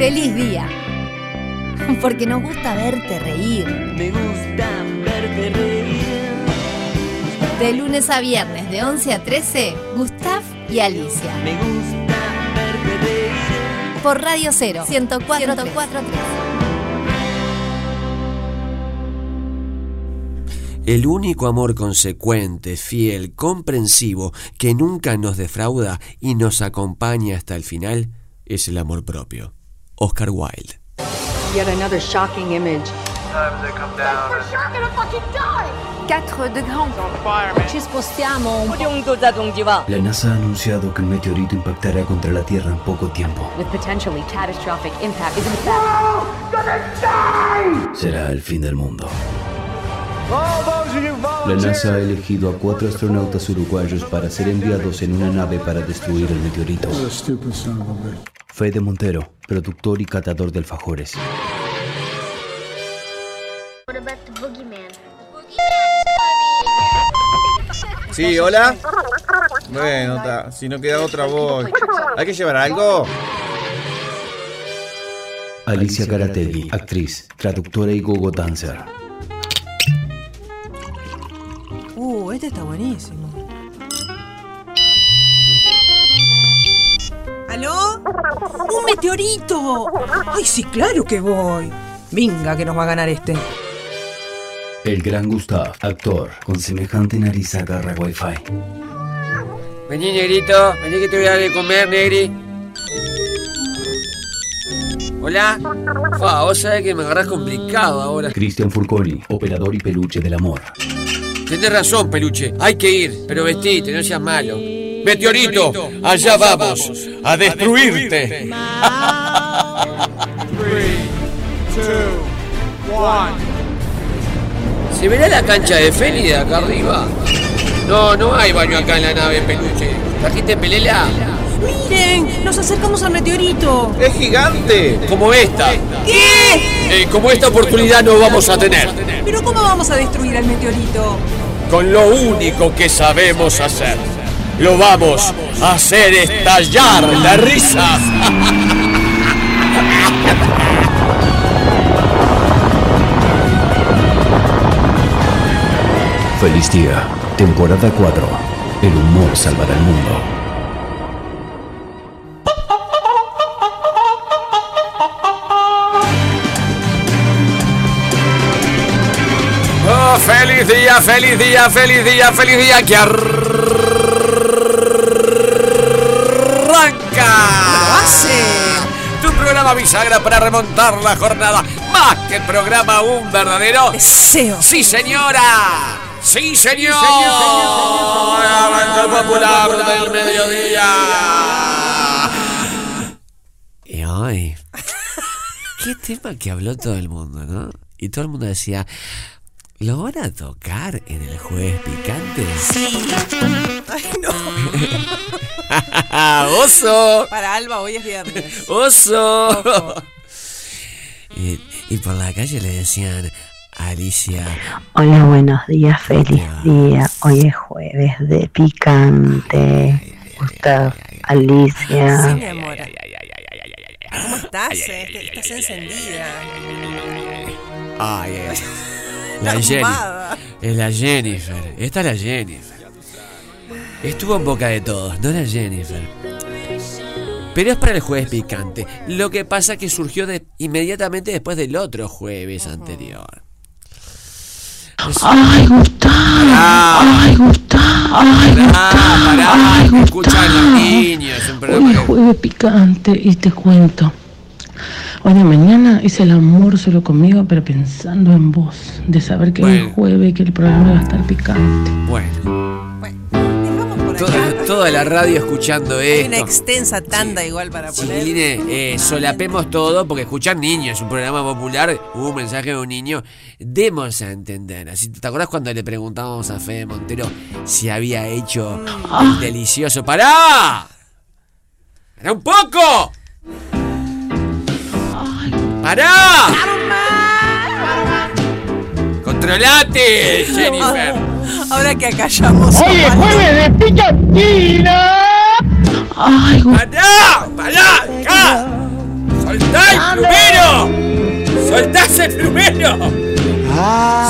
Feliz día. Porque nos gusta verte reír. Me gusta verte reír. De lunes a viernes, de 11 a 13, Gustav y Alicia. Me gusta verte reír. Por Radio 0, 104, El único amor consecuente, fiel, comprensivo, que nunca nos defrauda y nos acompaña hasta el final, es el amor propio. Oscar Wilde. Yet another shocking image. Sometimes they come down and 4 degrés. Ci spostiamo un po'. La NASA ha anunciado que un meteorito impactará contra la Tierra en poco tiempo. With potentially catastrophic impact is in fact Será el fin del mundo. La NASA ha elegido a cuatro astronautas uruguayos para ser enviados en una nave para destruir el meteorito. Fede Montero, productor y catador de alfajores. Sí, hola. Bueno, ta, si no queda otra voz. ¿Hay que llevar algo? Alicia Caratelli, actriz, traductora y gogo dancer. Uh, este está buenísimo. ¿Aló? ¡Un meteorito! ¡Ay, sí, claro que voy! Venga, que nos va a ganar este. El gran Gustav, actor, con semejante nariz agarra wifi. Vení, negrito, vení que te voy a dar de comer, negri. Hola. Fua, vos sabés que me agarrás complicado ahora. Cristian Furconi, operador y peluche del amor. Tenés razón, peluche. Hay que ir, pero vestite, no seas malo. Meteorito, allá vamos, a destruirte. ¿Se verá la cancha de Feli de acá arriba? No, no hay baño acá en la nave, peluche. ¿Trajiste pelela? ¡Miren! ¡Nos acercamos al meteorito! ¡Es gigante! Como esta. ¿Qué? Eh, como esta oportunidad no vamos a tener. ¿Pero cómo vamos a destruir al meteorito? Con lo único que sabemos hacer. Lo vamos a hacer estallar la risa. Feliz día, temporada 4. El humor salvará el mundo. Oh, feliz día, feliz día, feliz día, feliz día que programa bisagra para remontar la jornada. Más que programa, un verdadero. Deseo. ¡Sí, señora! ¡Sí, señor! Arranca el popular del mediodía. Y hoy. Qué tema que habló todo el mundo, ¿no? Y todo el mundo decía. ¿Lo van a tocar en el jueves picante? ¡Ay, no! ¡Oso! Para Alba, hoy es viernes. ¡Oso! Y, y por la calle le decían, Alicia, Hola, buenos días, feliz día. Hoy es jueves de picante. Gustav, Alicia. Sí, mi amor. ¿Cómo estás? eh? Estás encendida. ay, ay, la fumada. es la Jennifer, esta es la Jennifer. Estuvo en boca de todos, no la Jennifer. Pero es para el jueves picante. Lo que pasa que surgió de- inmediatamente después del otro jueves anterior. Ay, Gustav. Ay, Gustav. Ay, Pará, pará, escuchan los niños, un Hoy es jueves picante y te cuento. Hoy de mañana hice el amor solo conmigo, pero pensando en vos, de saber que hoy Bueno. es jueves y que el programa va a estar picante. Bueno, por toda, toda la radio escuchando Hay una esto. extensa tanda igual para poner. Chiquilines, eh, solapemos todo porque escuchan niños, es un programa popular, hubo un mensaje de un niño, demos a entender. Así, ¿Te acordás cuando le preguntábamos a Fede Montero si había hecho el delicioso? ¡Pará! ¡Pará un poco! ¡Pará! ¡Controlate, Jennifer! Ahora que acallamos. Hoy es jueves de picantina. Ay. ¡Pará! ¡Pará! ¡Acá! ¡Soltá el ¡Soltás el plumero!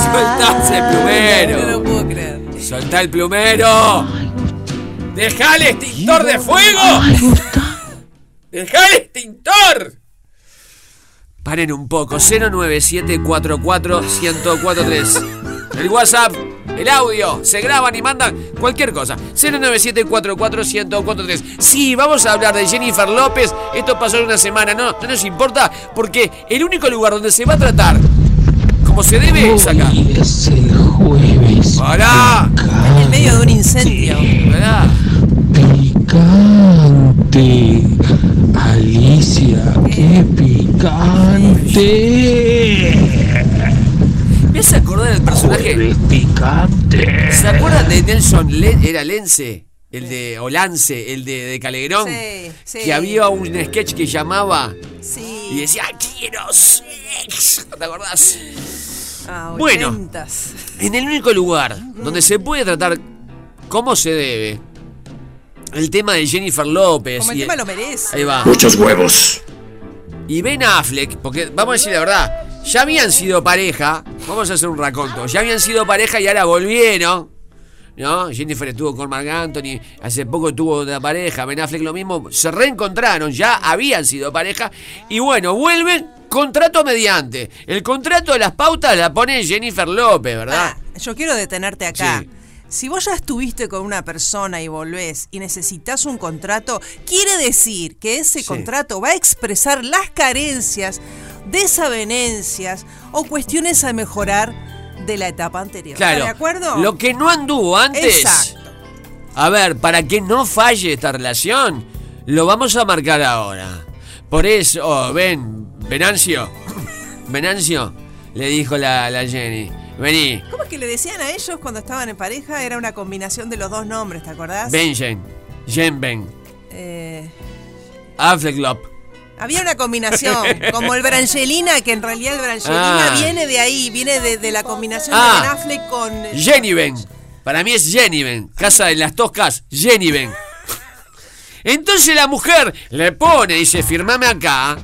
¡Soltás el No plumero! lo puedo creer. ¡Soltá el plumero! ¡Dejá el extintor de fuego! ¡Dejá el extintor! Paren un poco, 09744-1043. El WhatsApp, el audio, se graban y mandan cualquier cosa. 09744-1043. Sí, vamos a hablar de Jennifer López. Esto pasó en una semana, no, no nos importa, porque el único lugar donde se va a tratar como se debe es acá. Es el jueves. ¡Pará! En el medio de un incendio. ¿Verdad? Picante. Alicia, qué picante. ¿Me hace acordar del personaje? Jueves picante. ¿Se acuerdan de Nelson Le- era Lence? El de Olance, el de, de Calegrón. Sí, sí. Que había un sketch que llamaba y Sí. decía quiero sex. ¿Te acordás? Ah, Bueno. En el único lugar donde se puede tratar como se debe el tema de Jennifer López. Como el y- tema lo merece. Ahí va. Muchos huevos. Y Ben Affleck, porque vamos a decir la verdad, ya habían sido pareja, vamos a hacer un raconto, ya habían sido pareja y ahora volvieron, ¿no? Jennifer estuvo con Marc Anthony, hace poco tuvo una pareja, Ben Affleck lo mismo, se reencontraron, ya habían sido pareja, y bueno, vuelven, contrato mediante. El contrato de las pautas la pone Jennifer López, ¿verdad? Ah, yo quiero detenerte acá. Sí. Si vos ya estuviste con una persona y volvés y necesitas un contrato, quiere decir que ese Sí. contrato va a expresar las carencias, desavenencias o cuestiones a mejorar de la etapa anterior. claro. ¿Estás de acuerdo? Lo que no anduvo antes. Exacto. A ver, para que no falle esta relación, lo vamos a marcar ahora. Por eso, oh, ven, Venancio, Venancio, le dijo la, la Jenny, vení, ¿Cómo es que le decían a ellos cuando estaban en pareja? Era una combinación de los dos nombres, ¿te acordás? ven Jen, Jen ven, Eh, Afflecklop. había una combinación, como el Brangelina, que en realidad el Brangelina Ah. viene de ahí, viene de, de la combinación Ah. de Ben Affleck con... eh, Jenny ven, para mí es Jenny ven, casa de las toscas, Jenny ven. Entonces la mujer le pone, dice, firmame acá,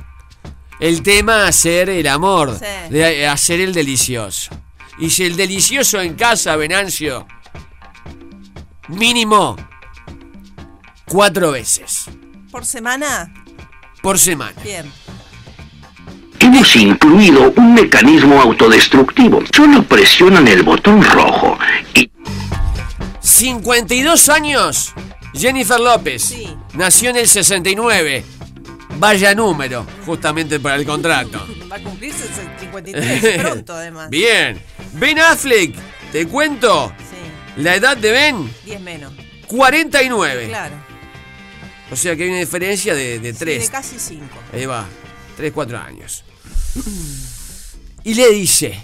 el tema hacer el amor, Sí. de hacer el delicioso. Y si el delicioso en casa, Venancio, mínimo cuatro veces ¿Por semana? por semana. Bien. Hemos incluido un mecanismo autodestructivo. Solo presionan el botón rojo y 52 años, Jennifer López. Sí. Nació en el 69. Vaya número, justamente para el contrato. Va a cumplirse el 53 pronto, además. Bien. Ben Affleck, te cuento. Sí, La edad de Ben, 10 menos. 49. Claro. O sea que hay una diferencia de, de Sí, 3. de casi 5. Ahí va. 3, 4 años. Y le dice,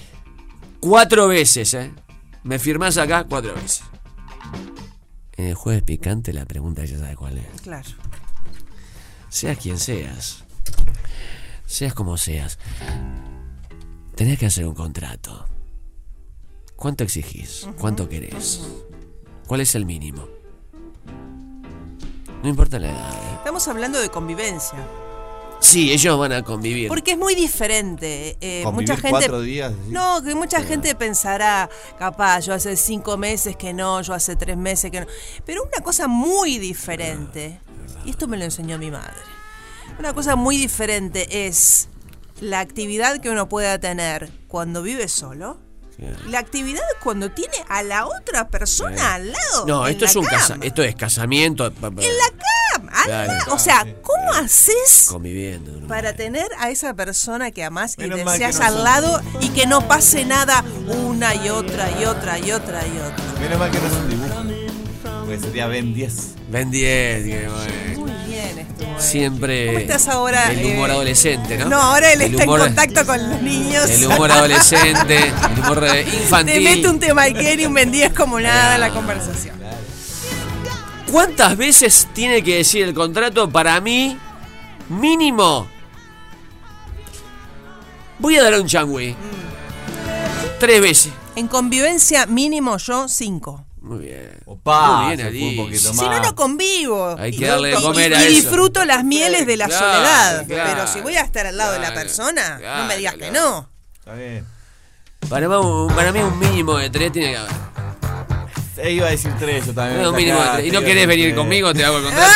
cuatro veces, ¿eh? ¿Me firmás acá? Cuatro veces. En el jueves picante la pregunta ya sabe cuál es. Claro. Seas quien seas, seas como seas, tenés que hacer un contrato. ¿Cuánto exigís? ¿Cuánto querés? ¿Cuál es el mínimo? No importa la edad. ¿eh? Estamos hablando de convivencia. Sí, ellos van a convivir. Porque es muy diferente. eh, mucha gente. cuatro días. No, que mucha gente pensará, capaz, yo hace cinco meses que no, yo hace tres meses que no. Pero una cosa muy diferente, y esto me lo enseñó mi madre. Una cosa muy diferente es la actividad que uno pueda tener cuando vive solo. Y La actividad cuando tiene a la otra persona al lado. No, en esto la es un casa, esto es casamiento. En la cama. al Claro. lado. O sea, ¿cómo haces Conviviendo. ¿no? para tener a esa persona que amás y Menos que deseas no al lado y que no pase nada una y otra y otra y otra y otra. Menos mal que no es un dibujo. Porque sería Ben 10. Ben 10, que bueno. Estuvo. Siempre. ¿Cómo estás ahora? El humor eh? adolescente, ¿no? No, ahora él El está humor- en contacto con los niños. El humor adolescente, el humor infantil. Te mete un tema y un vendías como nada en la conversación. ¿Cuántas veces tiene que decir el contrato para mí? Mínimo. Voy a dar un changüí. Tres veces. En convivencia mínimo yo cinco. Muy bien. Opa, Muy bien, un poquito Si no, más. no convivo. Hay que Y- darle de y- comer y, a y eso. disfruto las mieles de la Claro, soledad. claro. Pero si voy a estar al lado de la Claro, persona, no me digas que no. Está bien. Para, mí- para mí un mínimo de tres tiene que haber. Eh, iba a decir tres, yo también. un mínimo de tres. ¿Y no querés venir conmigo? Te hago el contrato.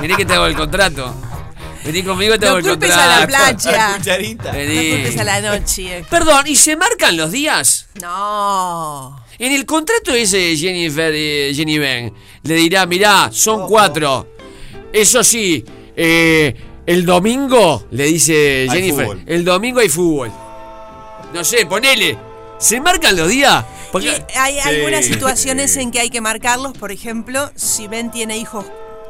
Vení que te hago el contrato. Vení conmigo, te No el culpes a la playa. No Vení. culpes a la noche. Perdón, ¿y se marcan los días? No. En el contrato dice Jennifer, eh, Jenny Ben, le dirá, mirá, son cuatro. Eso sí, eh, el domingo, le dice Jennifer, el domingo hay fútbol. No sé, ponele. ¿Se marcan los días? Porque, Y hay Sí. algunas situaciones en que hay que marcarlos. Por ejemplo, si Ben tiene hijos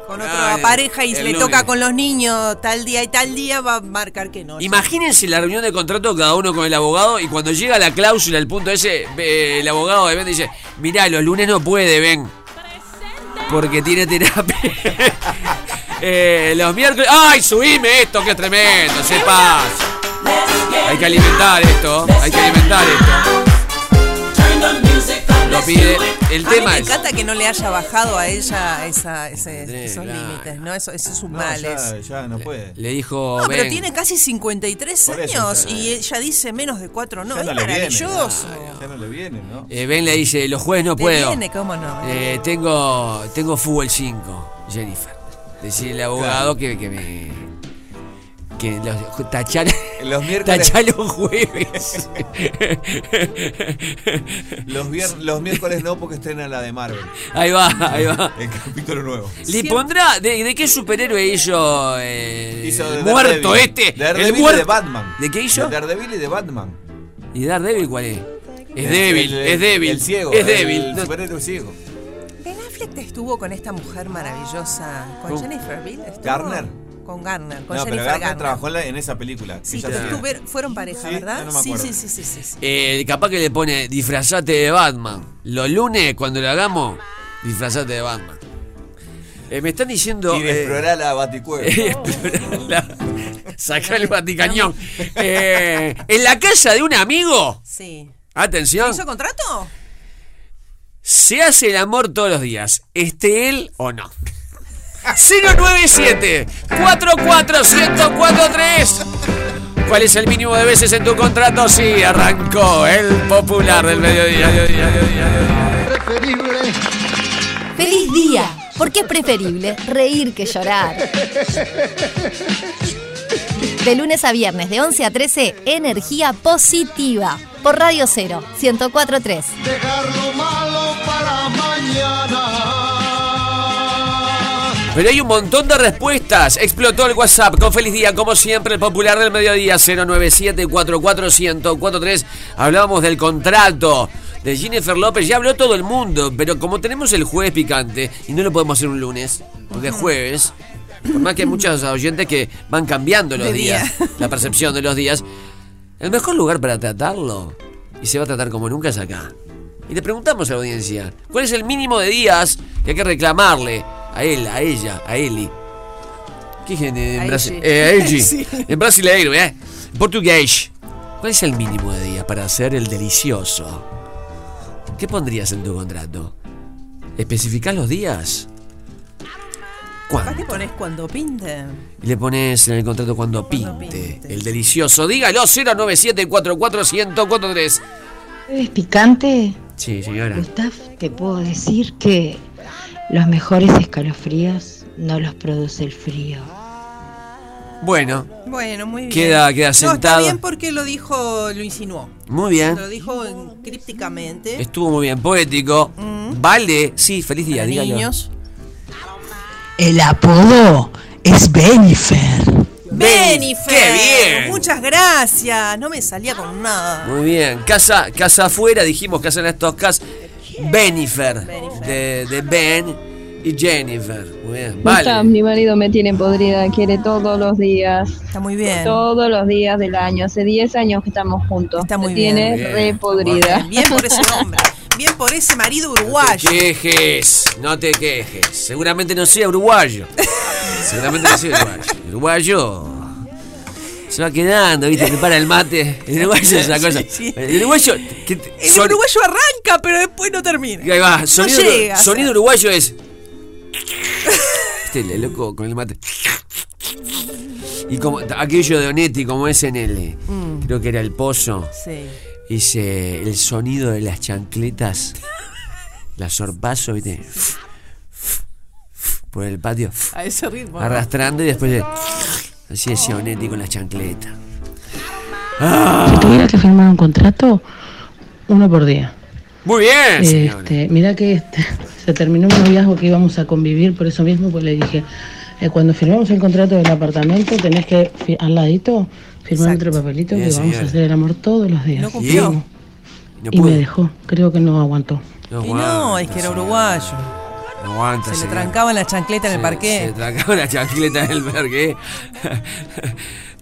con otra Ah, pareja y le lunes. toca con los niños tal día y tal día, va a marcar que no. Imagínense la reunión de contrato cada uno con el abogado y cuando llega la cláusula, el punto ese, eh, el abogado de Ben dice, mirá, los lunes no puede, Ben. Porque tiene terapia. Eh, los miércoles... ¡Ay, subime esto, que es tremendo! Se pasa. Hay que alimentar esto, hay que alimentar esto. Lo pide. El a mí tema me es... encanta que no le haya bajado a ella esa, ese- esos claro. límites, ¿no? Eso, eso es un No, ya, no puede. Le dijo No, pero tiene casi 53 Por eso, años ya- y ella dice menos de 4 no. Ya es no le viene. maravilloso. Ya no le viene, ¿no? eh, ben le dice, los jueves no Te puedo. viene, ¿cómo no? Eh, tengo, tengo fútbol 5, Jennifer. Decirle al abogado que, que me. Que los tachar, Los miércoles, tachar los jueves. los, vier- los miércoles no porque estrena la de Marvel. ahí va, ahí va. El capítulo nuevo. Le pondrá. ¿De, de qué superhéroe hizo, eh, Hizo de el muerto Daredevil. este? Daredevil el y muerto. de Batman. ¿De qué hizo? De Daredevil y de Batman. ¿Y Daredevil cuál es? Es El- débil, el- es débil. El ciego. Es el débil. No- superhéroe ciego. Ben Affleck estuvo con esta mujer maravillosa, con ¿Con- Jennifer Bill. ¿Garner? Con Garner, con no, pero Jennifer Garner Garner. trabajó en, esa película. Sí, fueron pareja, Sí, ¿verdad? no me sí, sí, sí, sí, sí. Eh, capaz que le pone disfrazate de Batman. Los lunes, cuando lo hagamos, disfrazate de Batman. Eh, me están diciendo. Y de eh, explorar la baticueva. Saca el Vaticañón. Eh, en la casa de un amigo. Sí. Atención. ¿Hizo contrato? Se hace el amor todos los días, esté él o no. 097 44143 ¿Cuál es el mínimo de veces en tu contrato? Sí, arrancó el popular del mediodía. mediodía, mediodía, mediodía. ¡Feliz día! Porque es preferible reír que llorar. De lunes a viernes, de 11 a 13, energía positiva. Por Radio 0, 1043. Pero hay un montón de respuestas. Explotó el WhatsApp con feliz día, como siempre, el popular del mediodía 097-44143. Hablábamos del contrato de Jennifer López. Ya habló todo el mundo, pero como tenemos el jueves picante y no lo podemos hacer un lunes, es jueves. Por más que hay muchos oyentes que van cambiando los De días, día. la percepción de los días. El mejor lugar para tratarlo, y se va a tratar como nunca, es acá. Y le preguntamos a la audiencia, ¿cuál es el mínimo de días que hay que reclamarle a él, a ella, a Eli? ¿Qué gente en A Brasil? Eh, a Eli. Sí. En brasileiro, ¿eh? En portugués. ¿Cuál es el mínimo de días para hacer el delicioso? ¿Qué pondrías en tu contrato? ¿Especificás los días? ¿Para ¿Cuánto? qué pones cuando pinte? Y le pones en el contrato cuando pinte. El delicioso. Dígalo, 097-44-1043. ¿Es picante? Sí, señora. Gustav, te puedo decir que los mejores escalofríos no los produce el frío. Bueno, Bueno, muy bien. Queda- queda No, sentado. está bien porque lo dijo, lo insinuó. muy bien. Lo dijo crípticamente. Estuvo muy bien, poético. Vale, sí, feliz día, Para dígalo. niños. El apodo es Benifer. Benifer. ¡Qué bien! Muchas gracias. No me salía con nada. Muy bien. Casa, casa afuera, dijimos casa en estos casos. Benifer. De, de Ben y Jennifer. Muy bien. Vale. mi marido me tiene podrida, quiere todos los días. Está muy bien. Todos los días del año. Hace 10 años que estamos juntos. Está muy me bien. tiene Bien. re podrida. Bien por ese hombre. Bien por ese marido No te uruguayo. quejes, no te quejes. Seguramente no sea uruguayo. Seguramente no sea uruguayo. Uruguayo se va quedando, ¿viste? Prepara el mate. El uruguayo es una cosa. Sí, sí. El uruguayo. que El son- uruguayo arranca, pero después no termina. Ahí va, sonido, no llega. sonido uruguayo es. Este el loco con el mate. Y como aquello de Onetti, como es en el. Mm. Creo que era el pozo. Sí. Dice el sonido de las chancletas. Las sorpaso, ¿viste? Por el patio. A ese ritmo. Arrastrando y después. de- Así decía Onetti con las chancletas. Si tuviera que firmar un contrato, uno por día. Muy bien, señora. Este, mira que este, se terminó un noviazgo que íbamos a convivir, por eso mismo pues le dije, eh, cuando firmamos el contrato del apartamento tenés que al ladito firmar otro papelito Bien, que vamos a hacer el amor todos los días. No cumplió. Y, No y me dejó, creo que no aguantó. No Y no, es que era señora. uruguayo. Aguanta, Se le trancaban las chancletas en el parqué. Se trancaba la chancleta en el parque.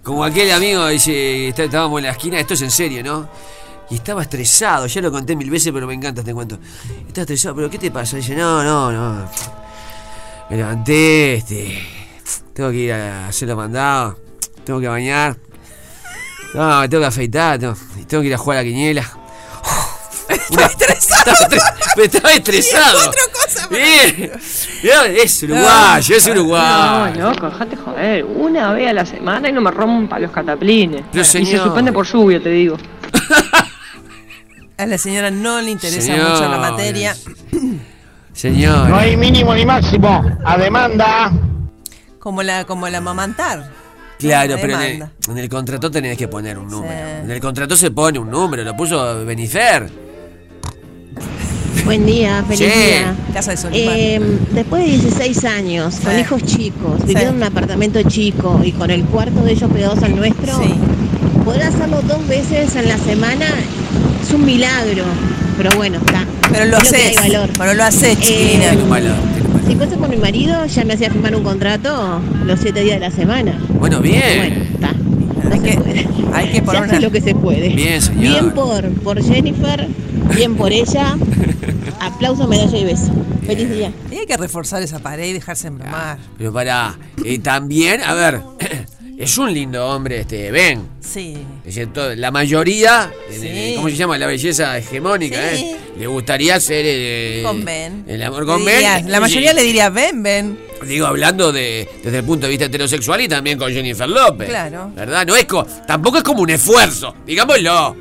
Como aquel amigo dice, está- estábamos en la esquina, esto es en serio, ¿no? Y estaba estresado, ya lo conté mil veces, pero me encanta este cuento. Estaba estresado, pero ¿qué te pasa? Dice, no, no, no. Me levanté, este. Tengo que ir a hacer los mandados. Tengo que bañar. No, me tengo que afeitar. Tengo, tengo que ir a jugar a la quiniela. Estaba estresado. Estaba estresado. Otra cosa. Bien. Bien, Es uruguayo, es uruguayo. No, loco, dejate joder. Una vez a la semana y no me rompa los cataplines. Pero, y se suspende por lluvia, te digo. A la señora no le interesa Señores. mucho la materia. Señor. No hay mínimo ni máximo. A demanda. Como la, como la mamantar. Claro, La pero en el, demanda. en el contrato tenés que poner un número. En el contrato se pone un número, lo puso Benifer. Buen día, feliz Sí. día. Casa de. Eh, después de 16 años, con Sí. hijos chicos, viviendo en un apartamento chico y con el cuarto de ellos pegados al nuestro, poder hacerlo dos veces en la semana es un milagro. Pero bueno, está. Pero lo haces. Pero lo haces. Eh, valor, tiene un valor. Si fuese con mi marido, ya me hacía firmar un contrato los siete días de la semana. Bueno, bien. Está. No Hay se que- puede. hay que Se poner hace una- lo que se puede. Bien, señor. Bien por, por Jennifer, bien por ella. Aplauso, medalla y beso. Feliz día. Y hay que reforzar esa pared y dejarse embromar. Pero para, también, a ver, es un lindo hombre este Ben. Sí. Es cierto, la mayoría, eh, Sí. ¿cómo se llama? La belleza hegemónica, Sí. ¿eh? Le gustaría ser eh, Con Ben. el amor con diría- Ben. La mayoría Sí. le diría, ven, ven. Digo, hablando de, desde el punto de vista heterosexual y también con Jennifer López. Claro. ¿Verdad? No es co- tampoco es como un esfuerzo, digámoslo.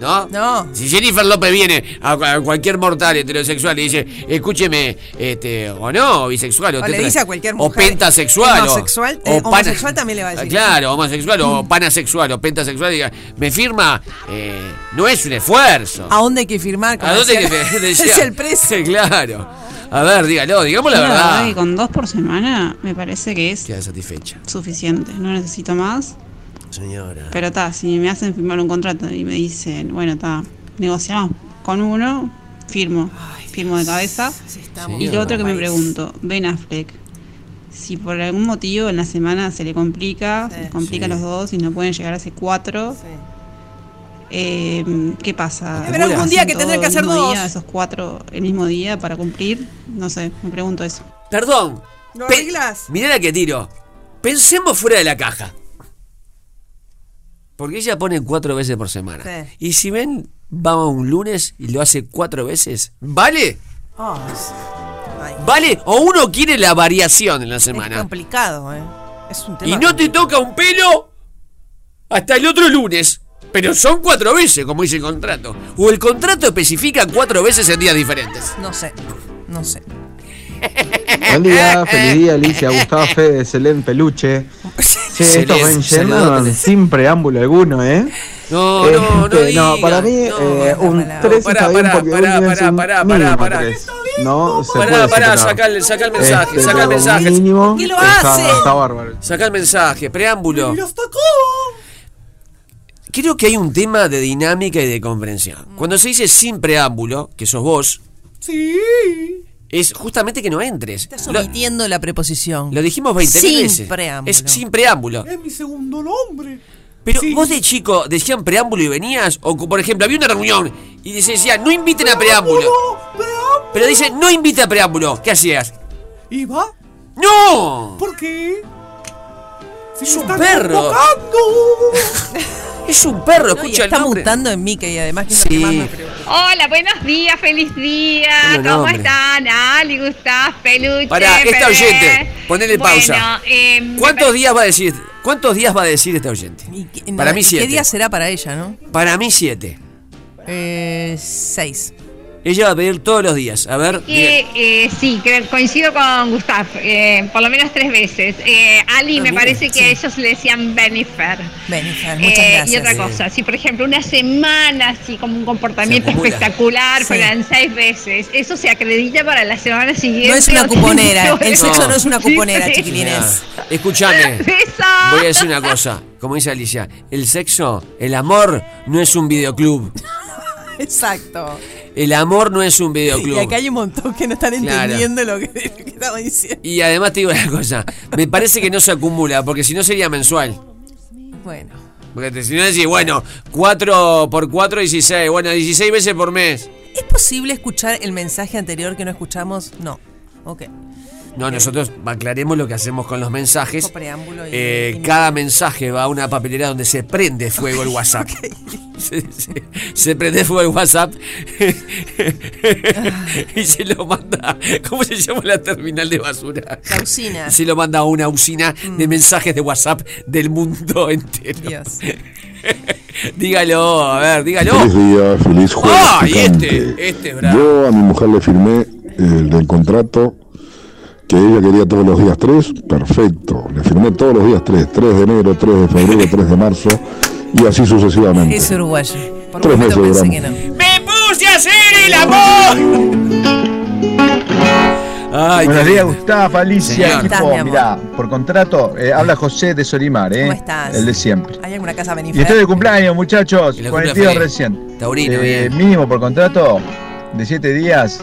¿No? No. Si Jennifer López viene a, a cualquier mortal heterosexual y dice, escúcheme, este, o no, o bisexual, o, O le dice a cualquier o mujer, pentasexual, o- homosexual, o, eh, homosexual también le va a decir. Claro, homosexual, o panasexual, o pentasexual, diga, me firma, eh, no es un esfuerzo. ¿A dónde hay que firmar? ¿A dónde decía- que decía decía? el precio. Claro. A ver, dígalo, digamos la verdad. con dos por semana me parece que es Queda satisfecha. suficiente. No necesito más. Señora. Pero está, si me hacen firmar un contrato y me dicen, bueno, está, negociamos con uno, firmo. firmo de cabeza. y lo otro que me pregunto, Ben Affleck. Si por algún motivo en la semana se le complica, se les complica a los dos y no pueden llegar a ese cuatro, eh, ¿qué pasa? Habrá algún ¿Hacen día que tendrán que hacer dos. día, esos cuatro el mismo día para cumplir? No sé, me pregunto eso. Perdón. ¿Lo Pe- arreglas? Mirá la que tiro. Pensemos fuera de la caja. Porque ella pone cuatro veces por semana. Sí. Y si ven, va un lunes y lo hace cuatro veces, ¿vale? Oh, es- ¿Vale? O uno quiere la variación en la es semana. complicado, ¿eh? Es un tema. Y no te toca un pelo hasta el otro lunes. Pero son cuatro veces, como dice el contrato. O el contrato especifica cuatro veces en días diferentes. No sé, no sé. Buen día, feliz día Alicia, Gustavo Fede, Selén Peluche. Sí, estos ven saludos, llenos sin preámbulo alguno, ¿eh? No, no, no. este, no, para mí eh, un 3 Pará, está bien pará, porque pará, pará, un pará, pará, pará. No, se Pará, puede pará, saca el, saca el mensaje, Este, saca el mensaje. mínimo ¿Por qué lo está, hacen? está bárbaro. Saca el mensaje, preámbulo. Creo que hay un tema de dinámica y de comprensión. Cuando se dice sin preámbulo, que sos vos, Sí. Es justamente que no entres. Estás Lo, omitiendo la preposición. lo dijimos 20 Sin veces. preámbulo. Es sin preámbulo. Es mi segundo nombre. Pero vos de chico decían preámbulo y venías, o por ejemplo, había una reunión y se decía no inviten a preámbulo. Pero dice no invite a preámbulo. ¿Qué hacías? ¿Iba? ¡No! ¿Por qué? Si Es un perro. Es un perro, escucha el está nombre. mutando en Mickey, además que es lo que Sí. más me preocupa. Hola, buenos días, feliz día. Bueno, ¿Cómo nombre. están? Ali, Gustav, Peluche. Para, esta oyente, ponele pausa. Bueno, eh, ¿Cuántos días va a decir? ¿Cuántos días va a decir esta oyente? Para mí ¿Qué siete. día será para ella, no? Para mí siete. Eh, seis. Ella va a pedir todos los días. A ver, Que, eh, sí, que coincido con Gustav, eh, por lo menos tres veces. Eh, Ali, Ah, me parece que sí. a ellos le decían Benifer. Benifer, muchas Eh, gracias. Y otra cosa, si por ejemplo una semana, así como un comportamiento espectacular, Sí. fueran seis veces, eso se acredita para la semana siguiente. No es una cuponera. El sexo no es una cuponera, sí. chiquilines. Escúchame. Voy a decir una cosa. Como dice Alicia, el sexo, el amor no es un videoclub. Exacto. El amor no es un Y videoclub. acá hay un montón que no están Claro. entendiendo lo que, que estamos diciendo. Y además te digo una cosa. Me parece que no se acumula, porque si no sería mensual. Bueno. Porque si no decís, bueno, 4 por 4, 16. Bueno, 16 veces por mes. ¿Es posible escuchar el mensaje anterior que no escuchamos? No. Ok. No, nosotros aclaremos lo que hacemos con los mensajes. Con preámbulo y- Eh, y- cada mensaje va a una papelera donde se prende fuego el WhatsApp. se, se- se prende fuego el WhatsApp y se lo manda. ¿Cómo se llama la terminal de basura? La usina. Se lo manda a una usina de mensajes de WhatsApp del mundo entero. Dios. dígalo, a ver, dígalo. Feliz día, feliz jueves. ¡Ah! Y este, este, bravo. Yo a mi mujer le firmé el del contrato que ella quería todos los días 3, perfecto. Le firmé todos los días 3, 3 de enero, 3 de febrero, 3 de marzo y así sucesivamente. Es uruguayo. Por Tres meses pensé que duramos. no. ¡Me puse a hacer el amor! Ay, Buenos días. Gustavo, Alicia, Señor. equipo. Mirá, por contrato, eh, habla José de Solimar, ¿eh? ¿Cómo estás? El de siempre. ¿Hay alguna casa Y Benifer? estoy de cumpleaños, muchachos. Y la 42 cumple recién. Taurino, Eh, bien. mínimo por contrato, de 7 días,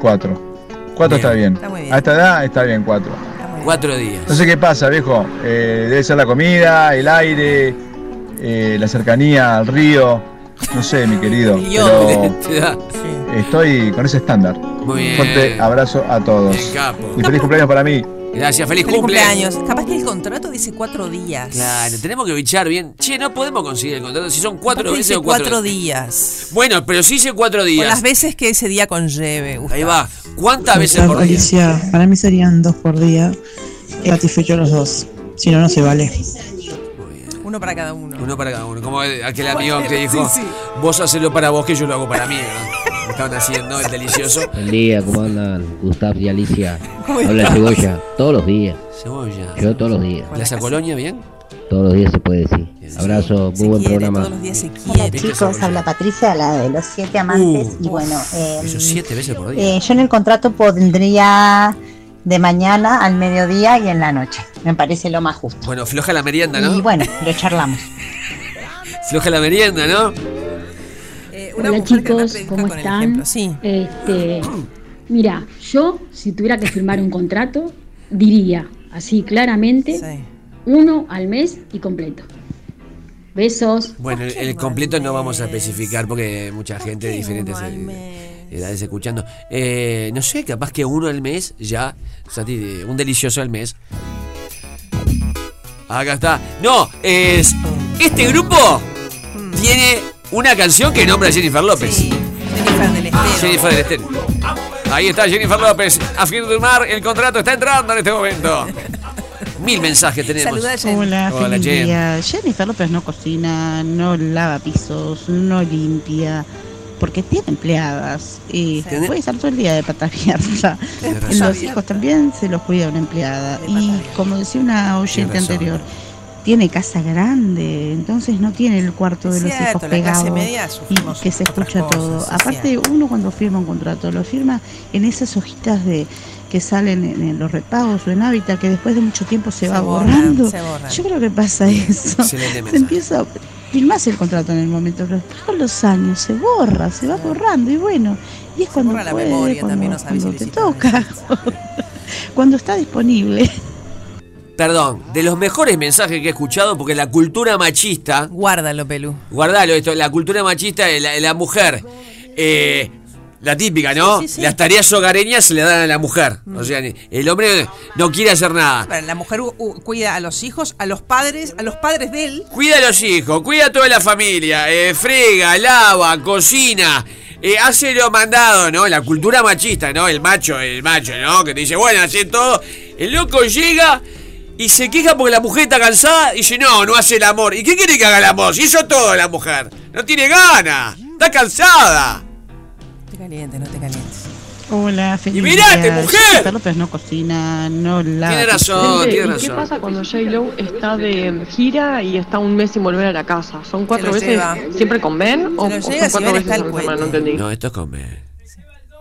4. 4 Bien. está bien. Está muy bien. A esta edad está bien 4. Cuatro días. No sé qué pasa, viejo. Eh, debe ser la comida, el aire, eh, la cercanía al río. No sé, mi querido. Pero Te da. estoy con ese estándar. Muy bien. Fuerte abrazo a todos. Capo. Y feliz cumpleaños para mí. Gracias, feliz, Feliz cumple. cumpleaños. Capaz que el contrato dice cuatro días. Claro, tenemos que bichar bien. Che, no podemos conseguir el contrato si son cuatro veces dice o cuatro, cuatro días. Bueno, pero si hice cuatro O días. las veces que ese día conlleve. Gustavo. Ahí va. ¿Cuántas veces por día? Para mí serían dos por día. Satisfecho los dos. Si no, no se vale. Uno para cada uno. Uno para cada uno. Como aquel amigo que Sí, dijo, sí. vos hacelo para vos que yo lo hago para mí. ¿no? Me Estaban haciendo el delicioso. Buen día, ¿cómo andan? Gustav y Alicia. ¿Cómo Habla estás? Cebolla. Todos los días. Cebolla. Yo todos los días. ¿La Sacolonia bien? Todos los días se puede decir. Abrazo, muy buen programa. Hola chicos, habla Patricia, la de los siete amantes. Uh, y bueno, eh, Eso siete veces por día. eh, yo en el contrato pondría de mañana al mediodía y en la noche. Me parece lo más justo. Bueno, floja la merienda, ¿no? Y bueno, lo charlamos. Floja la merienda, ¿no? Hola chicos, ¿cómo están? Sí. Este, mira, yo si tuviera que firmar un contrato, diría así claramente uno al mes y completo. Besos. Bueno, el, el completo no vamos a especificar porque hay mucha gente de diferentes edades escuchando. Eh, no sé, capaz que uno al mes ya, Sati, un delicioso al mes. Acá está. No, es. Este grupo tiene una canción que nombra a Jennifer López. Jennifer del Estero. Jennifer del Estero. Ahí está Jennifer López. A firmar, el contrato está entrando en este momento. Mil mensajes tenemos. Hola, Hola, feliz Jen. día. Jennifer López no cocina, no lava pisos, no limpia, porque tiene empleadas. Y ¿Tiene? puede estar todo el día de pata abierta. Los hijos también se los cuida una empleada. Y como decía una oyente anterior, tiene casa grande, entonces no tiene el cuarto de los Cierto, hijos media y que se escucha todo. es Aparte, uno cuando firma un contrato lo firma en esas hojitas de que salen en, los repagos o en hábitat que después de mucho tiempo se, Se va borran, borrando. se borran. Yo creo que pasa eso. Se empieza firmás el contrato en el momento, pero después con los años se borra, se va borrando y bueno, y es cuando la puede, memoria, cuando, también te toca, cuando está disponible. Perdón, de los mejores mensajes que he escuchado, porque la cultura machista. Guárdalo, Pelú. Guardalo esto, la cultura machista de la, de la mujer. eh, La típica, ¿no? Sí, sí, sí. Las tareas hogareñas se le dan a la mujer. O sea, el hombre no quiere hacer nada. Bueno, La mujer cuida a los hijos, a los padres, a los padres de él. Cuida a los hijos, cuida a toda la familia, eh, frega, lava, cocina, eh, hace lo mandado, ¿no? La cultura machista, ¿no? El macho, el macho, ¿no? Que te dice, bueno, hace todo. El loco llega y se queja porque la mujer está cansada y dice, no, no hace el amor. ¿Y qué quiere que haga el amor? Si hizo todo la mujer. No tiene ganas, está cansada. No te calientes, no te calientes. Hola, feliz Y mirate, día. mujer. López no cocina, no lava. Tiene razón, tiene ¿Y qué razón. pasa cuando J-Lo está de gira y está un mes sin volver a la casa? ¿Son cuatro veces lleva. siempre con Ben o, son cuatro Ben veces a la semana? No entendí. No, esto es comer.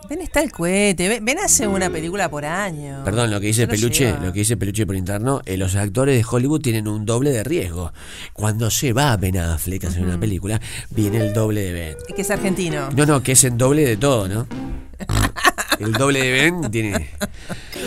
Ven está el cohete, ven, ven hace una película por año. Perdón, lo que dice Peluche, lo que dice Peluche por interno, eh, los actores de Hollywood tienen un doble de riesgo. Cuando se va Ben Affleck a hacer una película, viene el doble de Ben. Que es argentino. No, no, que es el doble de todo, ¿no? El doble de Ben tiene.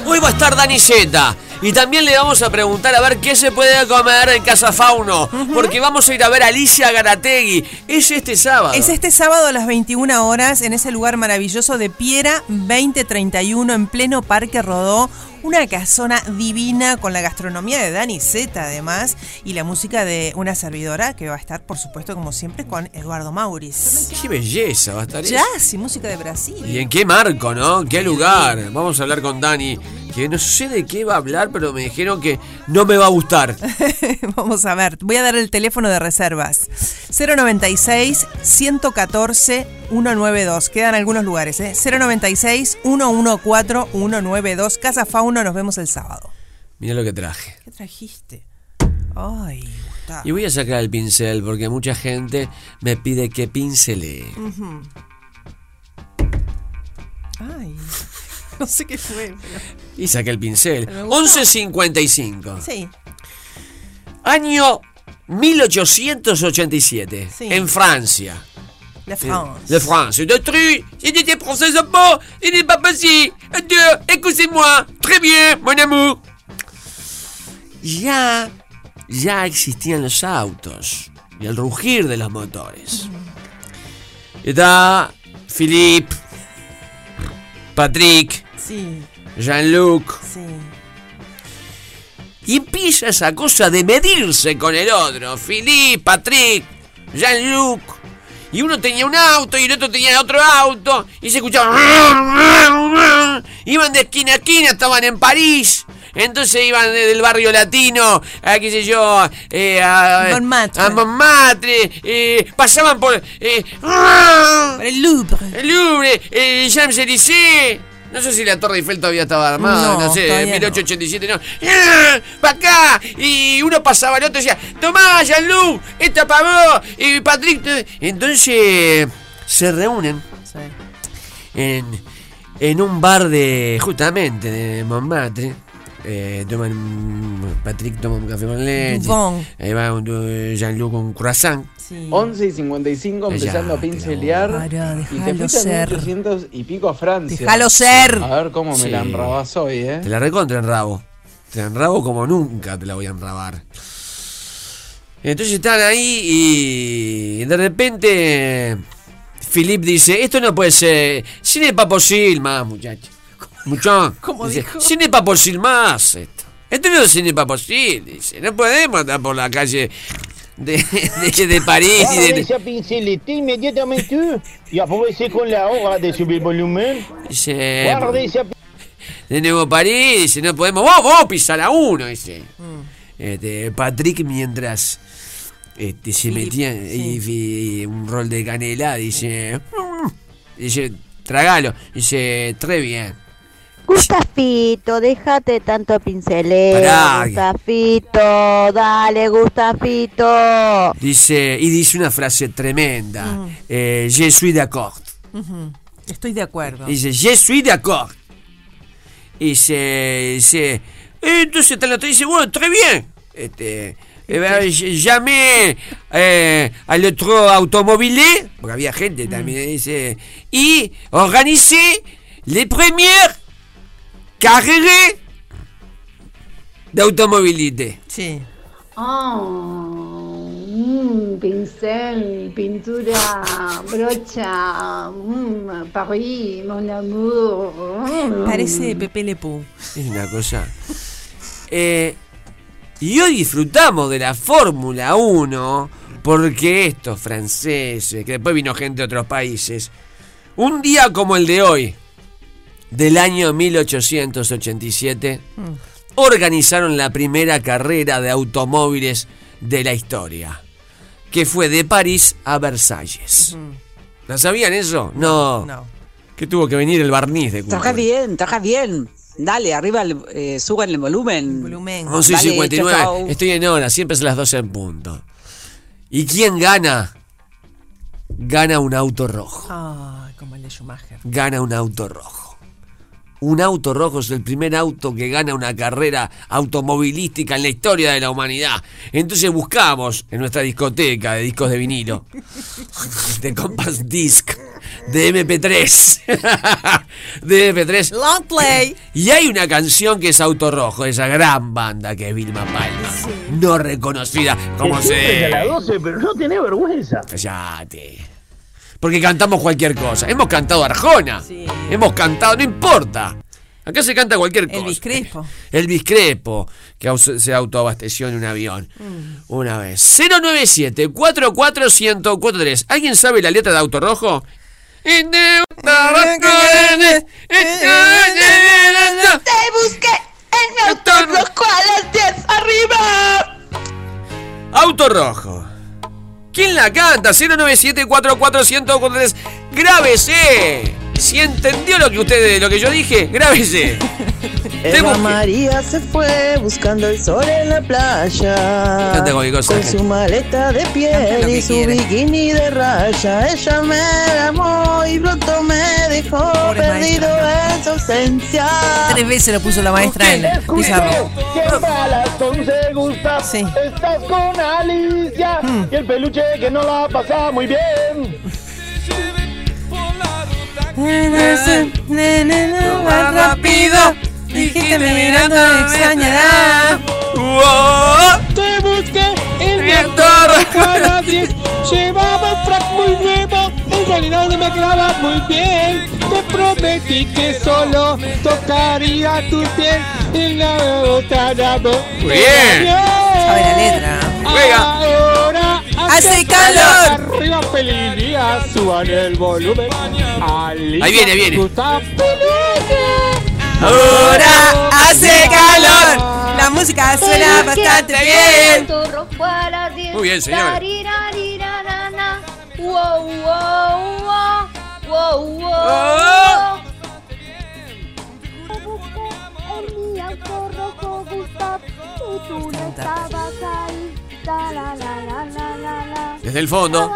Hoy va a estar Dani Zeta. Y también le vamos a preguntar a ver qué se puede comer en Casa Fauno. Porque vamos a ir a ver a Alicia Garategui. Es este sábado. Es este sábado a las 21 horas en ese lugar maravilloso de Piera 2031 en pleno Parque Rodó. Una casona divina con la gastronomía de Dani Z además y la música de una servidora que va a estar por supuesto como siempre con Eduardo Mauriz. Qué belleza va a estar. Jazz y música de Brasil. ¿Y en qué marco, no? ¿Qué lugar? Vamos a hablar con Dani, que no sé de qué va a hablar, pero me dijeron que no me va a gustar. Vamos a ver, voy a dar el teléfono de reservas. 096 114 192. Quedan algunos lugares, ¿eh? 096 114 192. Casa Nos vemos el sábado. Mira lo que traje. ¿Qué trajiste? Ay, Gustavo. Y voy a sacar el pincel porque mucha gente me pide que pincelee. Ujú. Ay, no sé qué fue. pero- Y saqué el pincel. Me gustó. 11.55. Sí. Año 1887. Sí. En Francia. La France. De France. De truc. Il était français au pot. Il n'est pas possible. Adieu. Écoutez-moi. Très bien, mon amour. Ya. Ya existían los autos. Y el rugir de los motores. Está Philippe. Patrick. Sí, Jean-Luc. sí. Y empieza esa cosa de medirse con el otro. Philippe, Patrick, Jean-Luc. Y uno tenía un auto y el otro tenía otro auto. Y se escuchaba. Iban de esquina a esquina, estaban en París. Entonces iban de- del barrio latino a, qué sé yo, eh, a, Montmartre. a Montmartre, eh, pasaban por... Eh, el Louvre. El Louvre, eh, Champs-Élysées. No sé si la Torre Eiffel todavía estaba armada, No, no, sé, no. 1887, no. ¡Para acá! Y uno pasaba al otro y decía, tomá, Jean-Luc, esta para vos, y Patrick. te-". Entonces se reúnen en, en un bar de, justamente, de Montmartre. Eh, toman un- Patrick toma un café con leche. Bon. Ahí va un- eh, Jean-Luc un croissant. 11 y 55 Ya, empezando a pincelear. Para, y te fuiste. 1800 y pico a Francia. Déjalo ser. A ver cómo me Sí. la enrabas hoy, ¿eh? Te la recontra enrabo. Te la enrabo como nunca te la voy a enrabar. Entonces están ahí y de repente Philip dice, esto no puede ser. Ce n'est pas possible más, muchacho. Muchachos. ¿Cómo Dice, dijo? Ce n'est pas possible más esto. Esto no es n'est pas possible. Dice, no podemos andar por la calle de, de, de París. y Guarda de- esa pinceleta inmediatamente. Y aproveche con la hora de subir el volumen. dice, Guarda esa de nuevo París, dice, no podemos, vos, vos pisar a uno, dice. Este, Patrick mientras este, se metía y, y un rol de canela, dice, "Mm", dice, tragalo, dice, très bien. Gustafito, déjate tanto pincelero. Pará. Gustafito, dale, Gustafito. Dice, y dice una frase tremenda, eh, je suis d'accord. Estoy de acuerdo. Dice, je suis d'accord. Y se dice, eh, entonces tal otro dice, bueno, très bien. Este, eh, ll- llamé eh, al otro porque había gente también, dice, y organicé les premières carreras de automovilité. Sí. Oh, mm, pincel, pintura, brocha, mm, Paris, mon amour. mm. Parece Pepe Le Pew. Es una cosa. Eh, y hoy disfrutamos de la Fórmula 1 porque estos franceses, que después vino gente de otros países, un día como el de hoy, del año 1887, organizaron la primera carrera de automóviles de la historia, que fue de París a Versalles. ¿La sabían eso? No. No. Que tuvo que venir el barniz de Trabaja bien, trabaja bien. Dale, arriba, el- eh, suban el volumen. Volumen. 11 y Dale, 59. chau, chau. Estoy en hora, siempre es a las 12 en punto. ¿Y quién gana? Gana un auto rojo. Ay, como el de Schumacher. Gana un auto rojo. Un auto rojo es el primer auto que gana una carrera automovilística en la historia de la humanidad. Entonces buscamos en nuestra discoteca de discos de vinilo, de Compass Disc, de MP3, de MP3. Long play. Y hay una canción que es Auto Rojo, esa gran banda que es Vilma Palma. No reconocida como se. a las 12, pero no tenés vergüenza. Cállate. Porque cantamos cualquier cosa. Hemos cantado Arjona. Hemos cantado, no importa. Acá se canta cualquier cosa. Elvis Crespo. Elvis Crespo, que se autoabasteció en un avión. Una vez. 097 44143 ¿Alguien sabe la letra de Auto Rojo? Te busqué en mi auto rojo a las 10 arriba. Auto Rojo. ¿Quién la canta? 097 44143 Grábese. Si entendió lo que usted, lo que yo dije, grábese. Eva. María se fue buscando el sol en la playa. Cualquier cosa. Con su maleta de piel y su bikini de raya. Ella me amó y pronto me dejó perdido en su ausencia. Tres veces lo puso la maestra en el pizarro. Siempre a las 11 gusta. Estás con Alicia. Hmm. Y el peluche que no la pasa muy bien. Más rápido. Dijiste mirando extrañará. Te busqué en mi auto rojo a las 10. Llevaba un frac muy nuevo. En realidad no me quedaba muy bien. Te prometí que solo tocaría tu piel en la otra voz. Muy bien. Sabe la letra. Juega. Ahora Hace calor. Arriba feliz día, suban el volumen. Ahí viene, viene. Ahora hace calor. La música suena bastante bien. Muy bien, señor. Oh. Desde el fondo.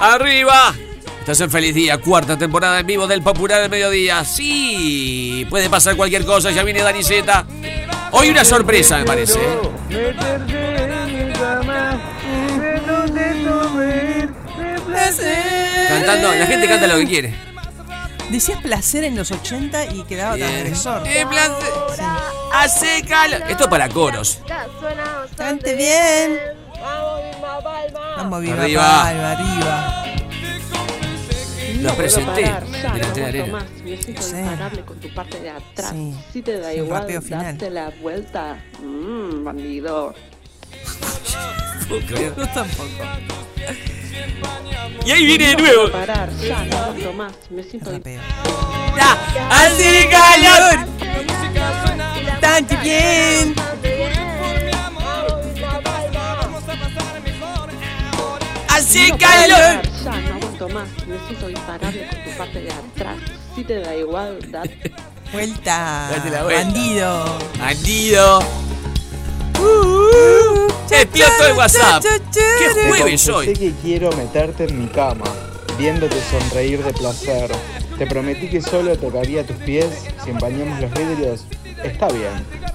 ¡Arriba! Estás en Feliz Día, cuarta temporada en vivo del Popular del Mediodía. Sí, puede pasar cualquier cosa, ya viene Dani. Hoy una sorpresa, me parece. ¿eh? Cantando, la gente canta lo que quiere. Decías placer en los 80 y quedaba transgresor. Eh, placer. Hace calor. Esto para coros. Bastante bien. Vamos, viva Arriba. Palma, arriba. Lo presenté parar, ya, delante de no Arena. aguanto más, Diosito, Sí. imparable con tu parte de atrás. Sí. Si te da un igual, darte la vuelta. Mmm, bandido. Yo tampoco. Y ahí viene de nuevo. Parar, ya, no más. Me siento Hace calor. Bastante bien. Hace calor. Ya, no aguanto más. Me siento imparable con tu parte de atrás. Si te da igual, date Vuelta. Date la vuelta. Bandido. Bandido. Despierto el WhatsApp. ¿Qué jueves hoy? que quiero meterte en mi cama, viéndote sonreír de placer. Te prometí que solo tocaría tus pies si empañamos los vidrios. Está bien.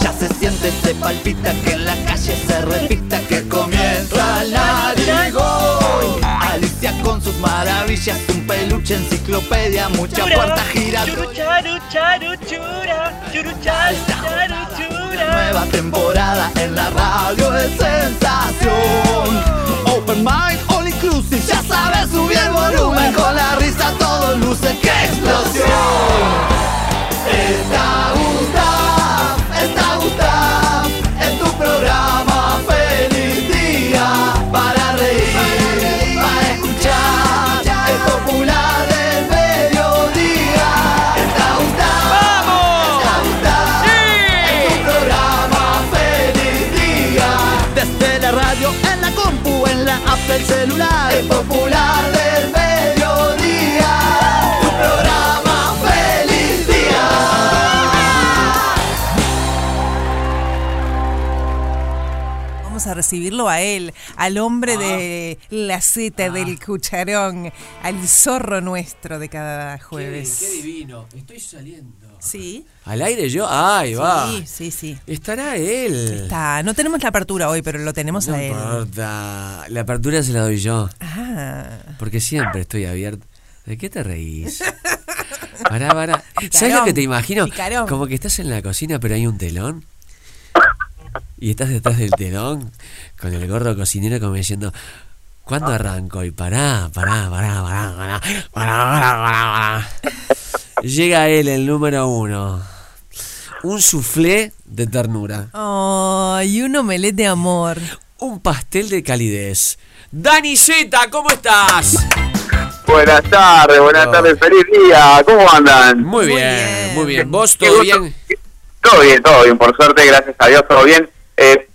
Ya se siente, se palpita que en la calle se repita que comienza la Narigón. Alicia con sus maravillas, un peluche, enciclopedia, mucha puerta gira. Churu, charu, charu, chura. Churu, charu, charu, chura. nueva temporada en la radio es sensación. Open mind, all inclusive, ya sabes, subir el volumen con la risa, todo luce, ¡qué explosión! Está del celular, el popular del mediodía. Tu programa feliz día. Vamos a recibirlo a él, al hombre de la Z del cucharón, al zorro nuestro de cada jueves. Qué divino. Estoy saliendo. Sí. ¿Al aire yo? ¡Ahí va! Sí, sí, sí. Estará él. Está. No tenemos la apertura hoy, pero lo tenemos a él. Importa. La apertura se la doy yo. Ah. Porque siempre estoy abierto. ¿De qué te reís? Pará, pará. ¿Sabes lo que te imagino? Picarón. Como que estás en la cocina, pero hay un telón. Y estás detrás del telón con el gordo cocinero como diciendo, ¿cuándo arranco? Y pará, pará, pará, pará, pará, pará, pará, pará. pará. Llega él, el número uno. Un soufflé de ternura. Ay, un omelette de amor. Un pastel de calidez. Dani Zeta, ¿cómo estás? Buenas tardes, buenas tardes, feliz día, ¿cómo andan? Muy bien, muy bien. ¿Vos todo bien? Todo bien, todo bien, por suerte, gracias a Dios, todo bien. Eh,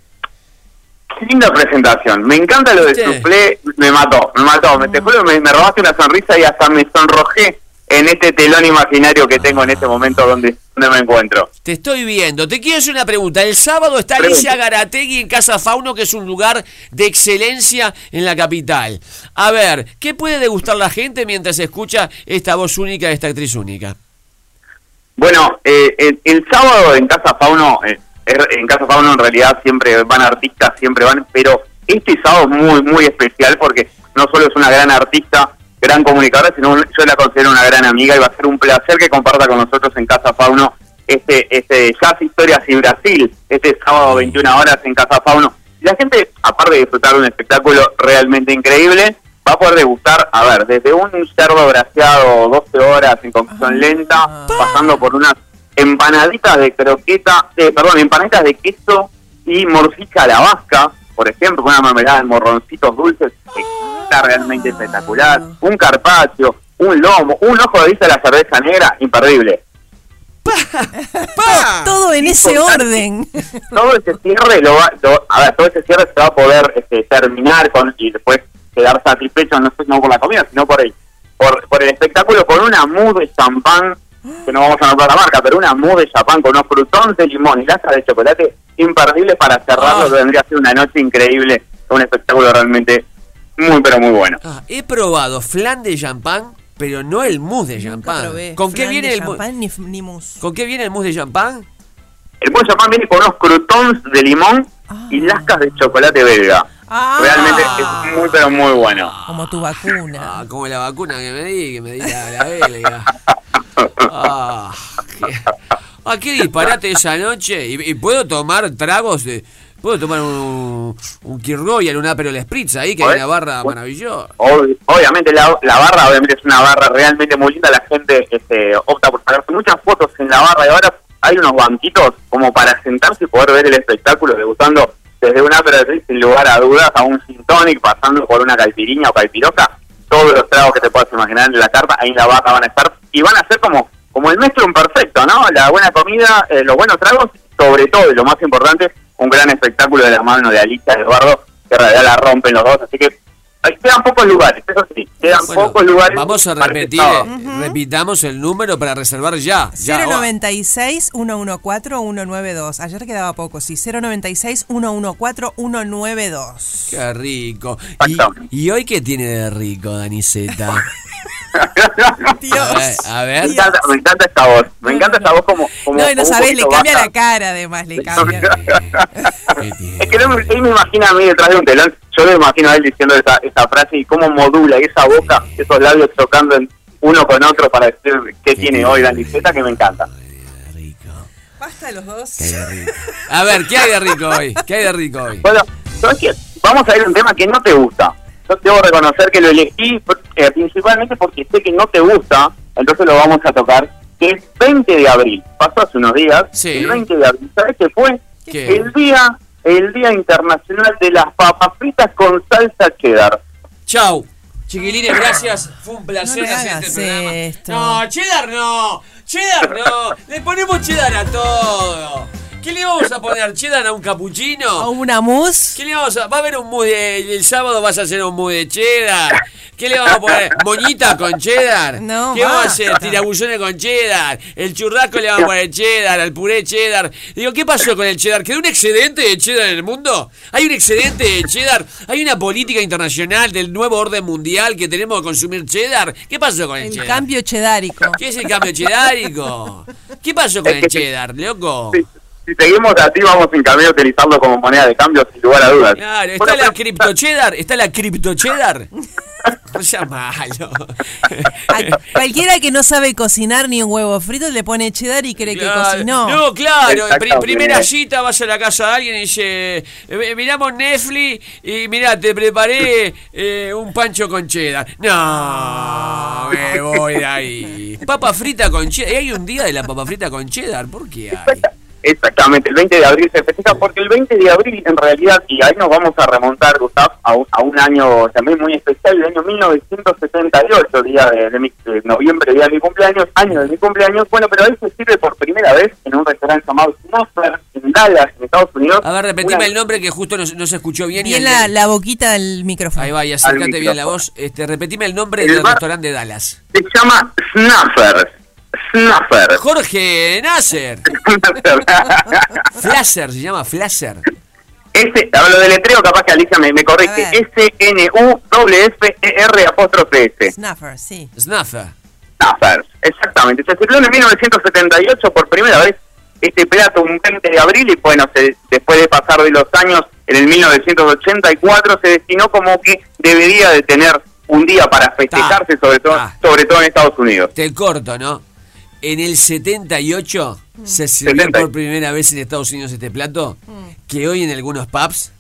linda presentación, me encanta lo de Sí. soufflé, me mató, me mató, me, te juro, me, me robaste una sonrisa y hasta me sonrojé en este telón imaginario que tengo en este momento donde, donde me encuentro. Te estoy viendo. Te quiero hacer una pregunta. El sábado está Pregunta. Alicia Garategui en Casa Fauno, que es un lugar de excelencia en la capital. A ver, ¿qué puede degustar la gente mientras escucha esta voz única de esta actriz única? Bueno, eh, el, el sábado en Casa Fauno, eh, er- en Casa Fauno en realidad siempre van artistas, siempre van, pero este sábado es muy, muy especial porque no solo es una gran artista, gran comunicadora, sino yo la considero una gran amiga y va a ser un placer que comparta con nosotros en Casa Fauno este, este Jazz Historias y Brasil, este sábado 21 horas en Casa Fauno. La gente, aparte de disfrutar de un espectáculo realmente increíble, va a poder degustar, a ver, desde un cerdo braseado 12 horas en cocción lenta, pasando por unas empanaditas de croqueta, eh, perdón, empanaditas de queso y morcilla a la vasca, por ejemplo, con una mermelada de morroncitos dulces, está realmente espectacular, un carpaccio, un lomo, un ojo de vista de la cerveza negra, imperdible. Todo en ese orden. todo ese cierre lo va, lo- a ver, todo ese cierre se va a poder este, terminar con y después quedar satisfecho no, no por la comida, sino por el, por, por el espectáculo con una mousse de champán, que no vamos a nombrar la marca, pero una mousse de champán con unos frutones de limón y lastra de chocolate imperdible para cerrarlo, que vendría a ser una noche increíble, un espectáculo realmente muy pero muy bueno. Ah, he probado flan de champán, pero no el mousse de champán. ¿Con qué viene de el mousse? champán ni, ni mousse. ¿Con qué viene el mousse de champán? El buen champán viene con unos croutons de limón y lascas de chocolate belga. Ah. Realmente es muy pero muy bueno. Como tu vacuna. Ah, como la vacuna que me di, que me di la, la belga. Ah, qué, ah, qué disparate esa noche. ¿Y, y puedo tomar tragos de... Puedo tomar un, un Kirgoyan, un Aperol Spritz ahí, que hay una barra maravillosa. Ob- obviamente la, la barra obviamente es una barra realmente muy linda, la gente este, opta por sacarse muchas fotos en la barra y ahora hay unos banquitos como para sentarse y poder ver el espectáculo degustando desde una Aperol sin lugar a dudas a un gin tonic, pasando por una caipirinha o caipiroca, todos los tragos que te puedas imaginar en la carta, ahí en la barra van a estar y van a ser como, como el maestro perfecto, ¿no? La buena comida, eh, los buenos tragos, sobre todo y lo más importante, un gran espectáculo de la mano de Alicia y Eduardo, que en realidad la rompen los dos, así que quedan pocos lugares, eso sí, quedan Bueno, pocos lugares. Vamos a repetir, eh, repitamos el número para reservar ya. ya oh. 096 114 192. Ayer quedaba poco, sí. 096 114 192. Qué rico. ¿Y, y hoy qué tiene de rico, Daniceta? A ver, a ver. Me encanta, me encanta esta voz, me encanta esta voz como... como No, y no sabés, le cambia baja. la cara además, le cambia. Es que no me, él me imagina a mí detrás de un telón, yo lo imagino a él diciendo esa, esa frase y cómo modula esa boca, esos labios chocando en uno con otro para decir qué tiene hoy Dani Zeta, que me encanta. Basta de los dos. A ver, ¿qué hay de rico hoy? ¿Qué hay de rico hoy? Bueno, ¿sabes qué? Vamos a ir a un tema que no te gusta. Yo debo reconocer que lo elegí eh, principalmente porque sé que no te gusta, entonces lo vamos a tocar, que es 20 de abril. Pasó hace unos días, el 20 de abril. ¿Sabes qué fue? ¿Qué? El día el Día Internacional de las Papas Fritas con salsa cheddar. Chau. Chiquilines, gracias. Fue un placer No hacer este programa. esto. No, cheddar no. Cheddar no. Le ponemos cheddar a todo. ¿Qué le vamos a poner? ¿Cheddar a un capuchino? ¿A una mousse? ¿Qué le vamos a.? Va a haber un mousse de- El sábado vas a hacer un mousse de cheddar. ¿Qué le vamos a poner? ¿Moñita con cheddar? No, ¿Qué vamos a hacer? ¿Tirabullones con cheddar? ¿El churrasco le vamos a poner cheddar? ¿Al puré cheddar? Digo, ¿qué pasó con el cheddar? ¿Quedó un excedente de cheddar en el mundo? ¿Hay un excedente de cheddar? ¿Hay una política internacional del nuevo orden mundial que tenemos que consumir cheddar? ¿Qué pasó con el, El cheddar? cambio chedárico. ¿Qué es el cambio cheddarico? ¿Qué pasó con el cheddar, loco? Si seguimos así, vamos en camino a utilizarlo como moneda de cambio, sin lugar a dudas. Claro, está la cripto cheddar, está la cripto cheddar. No sea malo. Cualquiera que no sabe cocinar ni un huevo frito le pone cheddar y cree que cocinó. No, claro. primera cita, vas a la casa de alguien y dice: eh, Miramos Netflix y mirá, te preparé eh, un pancho con cheddar. No, me voy de ahí. Papa frita con cheddar. ¿Y hay un día de la papa frita con cheddar? ¿Por qué hay? Exactamente, el 20 de abril se festeja porque el 20 de abril en realidad, y ahí nos vamos a remontar, Gustav, a un, a un año también muy especial, el año 1978, día de, de mi- de noviembre, día de mi cumpleaños, año de mi cumpleaños, bueno, pero ahí se sirve por primera vez en un restaurante llamado Snuffer en Dallas, en Estados Unidos. A ver, repetime Una- el nombre que justo no, no se escuchó bien. y Bien la, la boquita del micrófono. Ahí va, y acércate bien la voz. Este, repetime el nombre El del bar- restaurante de Dallas. Se llama Snuffer. Snuffer. Jorge Nasser. Flasser, se llama Flasser. Ese, hablo de letreo, capaz que Alicia me, me corrige. S-N-U-W-F-E-R apóstrofe S. Snuffer, sí. Snuffer. Snuffers, exactamente. Se sirvió en 1978 por primera vez este plato un 20 de abril y bueno, se- después de pasar de los años, en el 1984 se destinó como que debería de tener un día para festejarse, sobre todo, sobre todo en Estados Unidos. Te corto, ¿no? En el 78 se sirvió 70. por primera vez en Estados Unidos este plato, que hoy en algunos pubs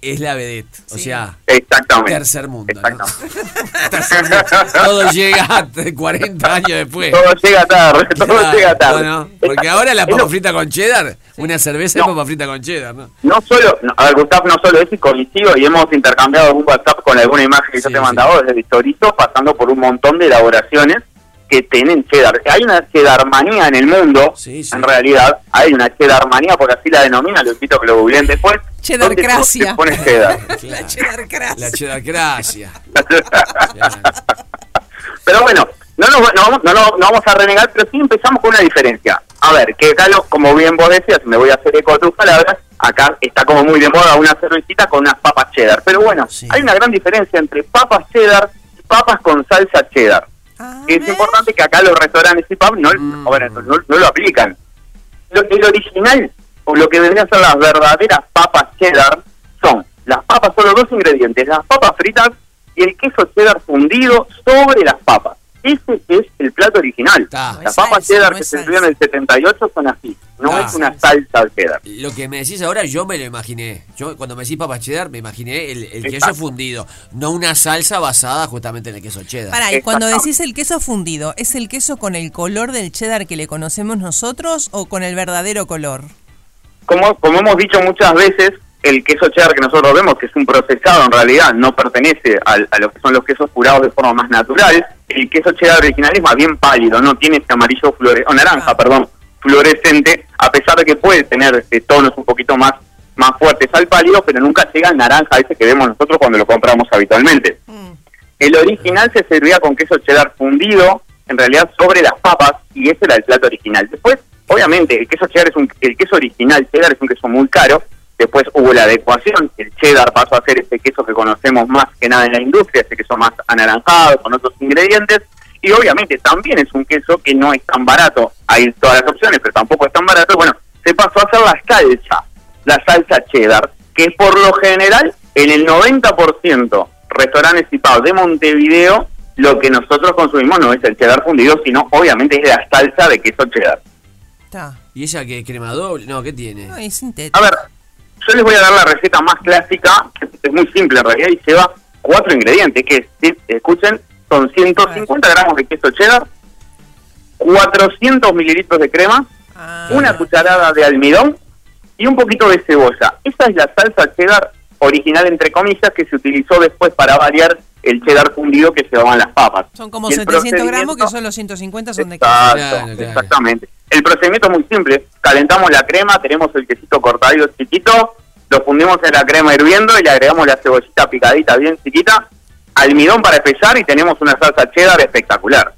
es la vedette. O sea, Exactamente. tercer mundo. ¿no? Tercer mundo. Todo llega hasta 40 años después. Todo llega tarde, todo Claro, llega tarde. no, no, Porque ahora la papa frita con cheddar, una cerveza y papa frita con cheddar, ¿no? No solo, no, a ver, Gustav, no solo es y coincido y hemos intercambiado un WhatsApp con alguna imagen que yo te he mandado desde chorizo, pasando por un montón de elaboraciones que tienen cheddar. Hay una cheddarmanía en el mundo, en realidad, hay una cheddarmanía, porque así la denomina, lo invito a que lo googleen después. Cheddarcracia. cheddar. La cheddarcracia. La cheddarcracia. Pero bueno, no nos, no, vamos, no, no- no vamos a renegar, pero sí empezamos con una diferencia. A ver, que acá, como bien vos decías, me voy a hacer eco de tus palabras, acá está como muy de moda una cervecita con unas papas cheddar. Pero bueno, hay una gran diferencia entre papas cheddar y papas con salsa cheddar. Es importante que acá los restaurantes y pubs no, Mm. bueno, no, no lo aplican. Lo, el original, o lo que deberían ser las verdaderas papas cheddar, son las papas, solo dos ingredientes, las papas fritas y el queso cheddar fundido sobre las papas. Ese es el plato original. las es papas salsa, cheddar no que se sirvieron en el 78 son así, no es una salsa cheddar. Lo que me decís ahora, yo me lo imaginé. Yo cuando me decís papas cheddar, me imaginé el, el queso fundido, no una salsa basada justamente en el queso cheddar. Pará, y cuando decís el queso fundido, ¿es el queso con el color del cheddar que le conocemos nosotros o con el verdadero color? como, como hemos dicho muchas veces, el queso cheddar que nosotros vemos, que es un procesado en realidad, no pertenece al- a, lo que son los quesos curados de forma más natural. El queso cheddar original es más bien pálido, no tiene ese amarillo flore o naranja, perdón, fluorescente, a pesar de que puede tener este, tonos un poquito más, más fuertes al pálido, pero nunca llega al naranja ese que vemos nosotros cuando lo compramos habitualmente. El original se servía con queso cheddar fundido, en realidad sobre las papas, y ese era el plato original. Después, obviamente, el queso cheddar es un, el queso original cheddar es un queso muy caro. Después hubo la adecuación, el cheddar pasó a ser ese queso que conocemos más que nada en la industria, ese queso más anaranjado, con otros ingredientes. Y obviamente también es un queso que no es tan barato. Hay todas las opciones, pero tampoco es tan barato. Bueno, se pasó a hacer la salsa, la salsa cheddar, que por lo general, en el 90% restaurantes y pubs de Montevideo, lo que nosotros consumimos no es el cheddar fundido, sino obviamente es la salsa de queso cheddar. está. ¿Y esa que crema doble? No, ¿qué tiene? No, es sintético. A ver, yo les voy a dar la receta más clásica, que es muy simple en realidad, y lleva cuatro ingredientes, que si escuchen, son 150 gramos de queso cheddar, 400 mililitros de crema, una cucharada de almidón y un poquito de cebolla. Esa es la salsa cheddar original, entre comillas, que se utilizó después para variar el cheddar fundido que llevaban las papas. Son como Y el 700 gramos, que son los 150 son de Exacto, exactamente. El procedimiento es muy simple. Calentamos la crema, tenemos el quesito cortadito chiquito, lo fundimos en la crema hirviendo y le agregamos la cebollita picadita bien chiquita, almidón para espesar y tenemos una salsa cheddar espectacular.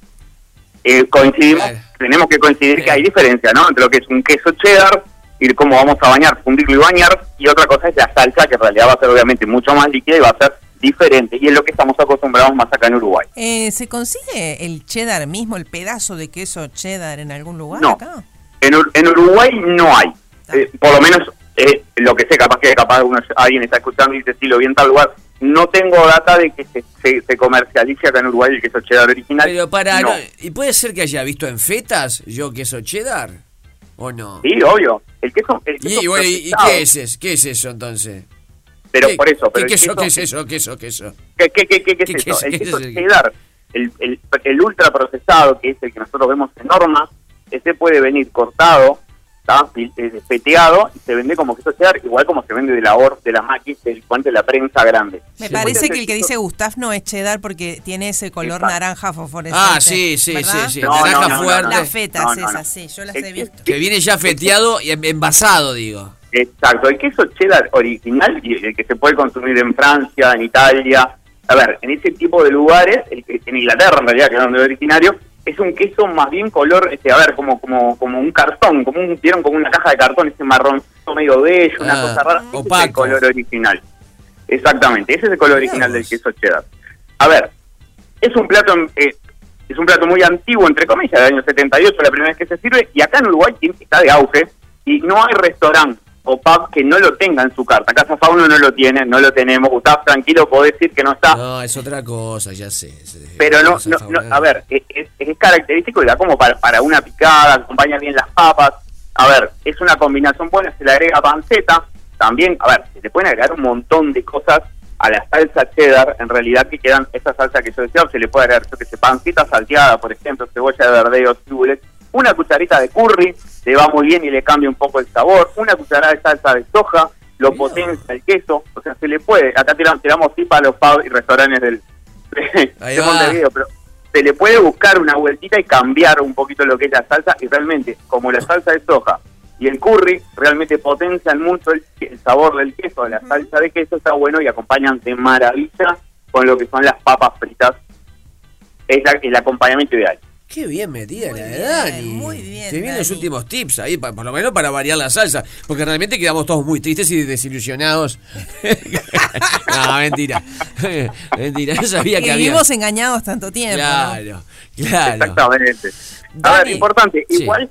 Eh, coincidimos, tenemos que coincidir que hay diferencia, ¿no? Entre lo que es un queso cheddar y cómo vamos a bañar, fundirlo y bañar, y otra cosa es la salsa que en realidad va a ser obviamente mucho más líquida y va a ser diferente, y es lo que estamos acostumbrados más acá en Uruguay. Eh, ¿Se consigue el cheddar mismo, el pedazo de queso cheddar en algún lugar No. acá? En, Ur- en Uruguay no hay. Eh, por lo menos eh, lo que sé, capaz que capaz uno, alguien está escuchando y dice, sí, lo vi en tal lugar. No tengo data de que se, se, se comercialice acá en Uruguay el queso cheddar original. Pero para, no, ¿y puede ser que haya visto en fetas yo queso cheddar? ¿O no? Sí, obvio. El queso, el queso ¿Y, bueno, ¿y- qué es eso? ¿Qué es eso entonces? Pero ¿Qué- por eso, pero ¿Qué el queso, qué es eso? ¿Qué? ¿Qué eso? ¿Qué, qué, qué, qué, qué es ¿Qué- qué eso? es- el queso es cheddar, el, el, el ultra procesado, que es el que nosotros vemos en normas, ese puede venir cortado, ¿tá? Fil- eh, peteado, y se vende como queso cheddar, igual como se vende de la or, de la maquis, del guante de la prensa grande. Me Sí. parece que el que dice Gustav no es cheddar porque tiene ese color Exacto. naranja fosforescente. Ah, sí, sí, ¿verdad? sí, sí. No, Naranja no, no, no, fuerte. no. Las fetas, No, no, no. esas, sí, yo las he visto. Que viene ya feteado y en- envasado, digo. Exacto, el queso cheddar original, y el que se puede consumir en Francia, en Italia, a ver, en ese tipo de lugares, en Inglaterra en realidad, que es donde es originario, es un queso más bien color, este, a ver, como como como un cartón, como un, vieron como una caja de cartón, ese marrón medio bello, una Ah, cosa rara, ese es el color original. Exactamente, ese es el color original del queso cheddar. A ver, es un plato eh, es un plato muy antiguo, entre comillas, del año 78, la primera vez que se sirve, y acá en Uruguay está de auge, y no hay restaurante o pub que no lo tenga en su carta. Casa Fauno no lo tiene, no lo tenemos. Gustavo, tranquilo, puedo decir que no está. No, es otra cosa, ya sé. Pero no, no, no, a ver, es, es- es característico y da como para, para una picada, acompaña bien las papas. A ver, es una combinación buena, se le agrega panceta. También, a ver, se le pueden agregar un montón de cosas a la salsa cheddar, en realidad que quedan, esa salsa que yo decía, se le puede agregar, yo que sé, panceta salteada, por ejemplo, cebolla de verdeo, cibulet, una cucharita de curry, le va muy bien y le cambia un poco el sabor, una cucharada de salsa de soja, lo potencia el queso, o sea, se le puede, acá tiramos, tiramos tip a los pubs y restaurantes del, de. Montevideo, pero se le puede buscar una vueltita y cambiar un poquito lo que es la salsa y realmente, como la salsa de soja y el curry realmente potencian mucho el, el sabor del queso, la salsa de queso está bueno y acompañan de maravilla con lo que son las papas fritas. Es la- el acompañamiento ideal. Qué bien metida la de Dani. muy bien, Qué bien los últimos tips ahí, pa- por lo menos para variar la salsa. Porque realmente quedamos todos muy tristes y desilusionados. no, mentira. mentira, no sabía que Que había. vivimos engañados tanto tiempo. ¿no? Claro, claro. Exactamente. A Dani. ver, importante, Sí. igual,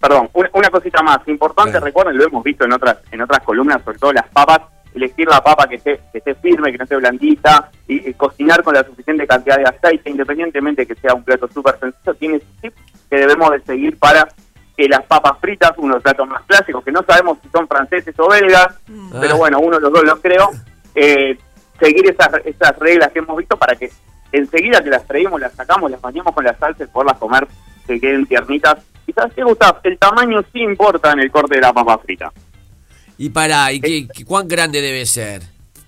perdón, una, una cosita más, importante, recuerden, lo hemos visto en otras en otras columnas, sobre todo las papas, elegir la papa que esté, que esté firme, que no esté blandita, y, y cocinar con la suficiente cantidad de aceite, independientemente que sea un plato súper sencillo, tiene tips que debemos de seguir para que las papas fritas, uno de los platos más clásicos, que no sabemos si son franceses o belgas, pero bueno, uno de los dos los creo, eh, seguir esas, esas reglas que hemos visto para que enseguida que las freímos, las sacamos, las bañamos con la salsa y poderlas comer, que queden tiernitas. Y sabes qué, Gustavo, el tamaño sí importa en el corte de la papa frita. Y para, ¿y qué, qué- cuán grande debe ser?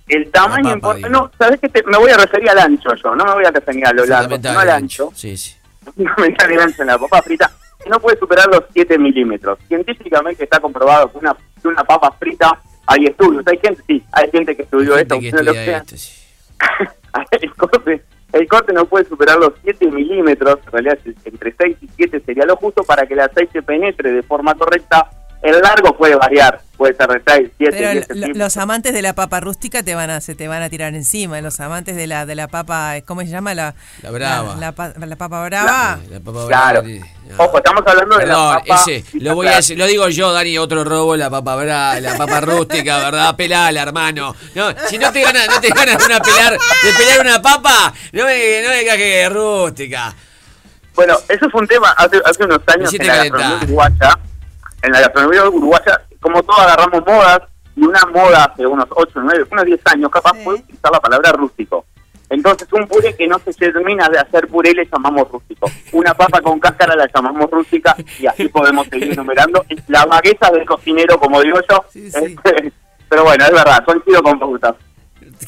El tamaño importa. No, sabes que me voy a referir al ancho yo, no me voy a referir a lo largo, sino al el ancho. Sí, sí. Fundamental el ancho en la papa frita, no puede superar los 7 milímetros. Científicamente está comprobado que una, que una papa frita, hay estudios, hay gente, sí, hay gente que estudió Gente esto, que no lo estudia crean. esto, sí. el corte el corte no puede superar los 7 milímetros, en realidad entre 6 y 7 sería lo justo para que el aceite penetre de forma correcta. El largo puede variar, puede ser de 6, 7, Pero 10 lo- los amantes de la papa rústica te van a se te van a tirar encima. Los amantes de la de la papa, ¿cómo se llama la La brava. La, la pa- la papa brava. La papa Claro. Ojo, estamos hablando de Perdón, la papa. ese, lo voy a decir, lo digo yo, Dani, otro robo, la papa brava, la papa rústica, ¿verdad? Pelala, hermano. No, si no te ganas, no te ganas una pelar, de pelar una papa, no me, no me digas que es rústica. Bueno, eso fue un tema hace, hace unos años en la gastronomía uruguaya. En la gastronomía uruguaya, como todos agarramos modas, y una moda hace unos 8, 9, unos 10 años capaz fue utilizar la palabra rústico. Entonces un puré que no se termina de hacer puré le llamamos rústico. Una papa con cáscara la llamamos rústica y así podemos seguir enumerando. La bagueza del cocinero, como digo yo. Este, pero bueno, es verdad, son sido con pautas.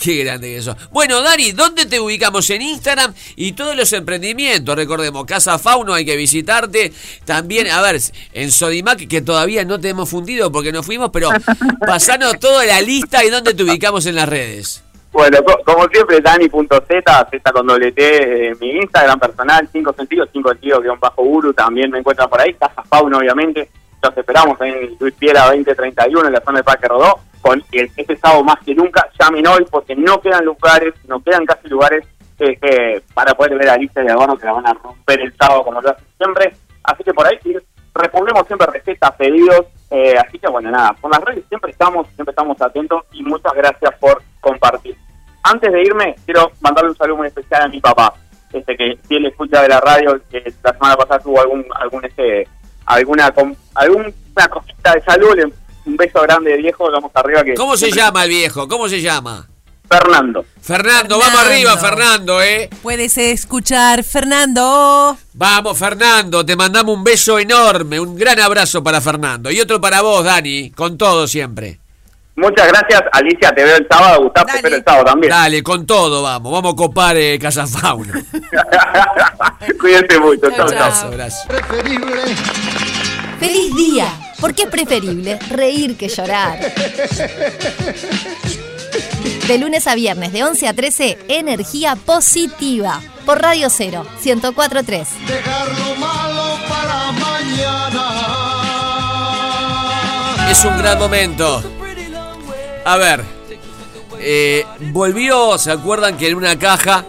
Qué grande que eso. Bueno, Dani, ¿dónde te ubicamos en Instagram y todos los emprendimientos? Recordemos, Casa Fauno, hay que visitarte. También, a ver, en Sodimac, que todavía no te hemos fundido porque no fuimos, pero pasanos toda la lista y dónde te ubicamos en las redes. Bueno, co- como siempre, Dani.z, Z con doble T, eh, mi Instagram personal, 5 sentidos, 5 sentidos, guion bajo guru, también me encuentran por ahí, Casa Fauna, obviamente. Los esperamos en Luis Piera 2031, en la zona de Parque Rodó, con el, este sábado más que nunca. Llamen hoy porque no quedan lugares, no quedan casi lugares eh, eh, para poder ver a Alicia y a Gordo que la van a romper el sábado como lo hacen siempre. Así que por ahí respondemos siempre recetas, pedidos. eh, así que bueno, nada, por las redes siempre estamos, siempre estamos atentos y muchas gracias por compartir. Antes de irme, quiero mandarle un saludo muy especial a mi papá, este que si él escucha de la radio, que la semana pasada tuvo algún, algún este, alguna, alguna cosita de salud, un beso grande de viejo, vamos arriba que ¿Cómo se llama el viejo? ¿Cómo se llama? Fernando. Fernando, vamos arriba, Fernando, ¿eh? Puedes escuchar, Fernando. Vamos, Fernando, te mandamos un beso enorme, un gran abrazo para Fernando. Y otro para vos, Dani, con todo siempre. Muchas gracias, Alicia, te veo el sábado, Gustavo, te el sábado también. Dale, con todo, vamos. Vamos a copar eh, Casa Fauna. Cuídense mucho, chao, Abrazo, chao. abrazo. ¡Feliz día! Porque es preferible reír que llorar. De lunes a viernes, de 11 a 13, energía positiva. Por Radio 0, 1043. Dejar lo malo para mañana. Es un gran momento. A ver, eh, volvió, ¿se acuerdan que en una caja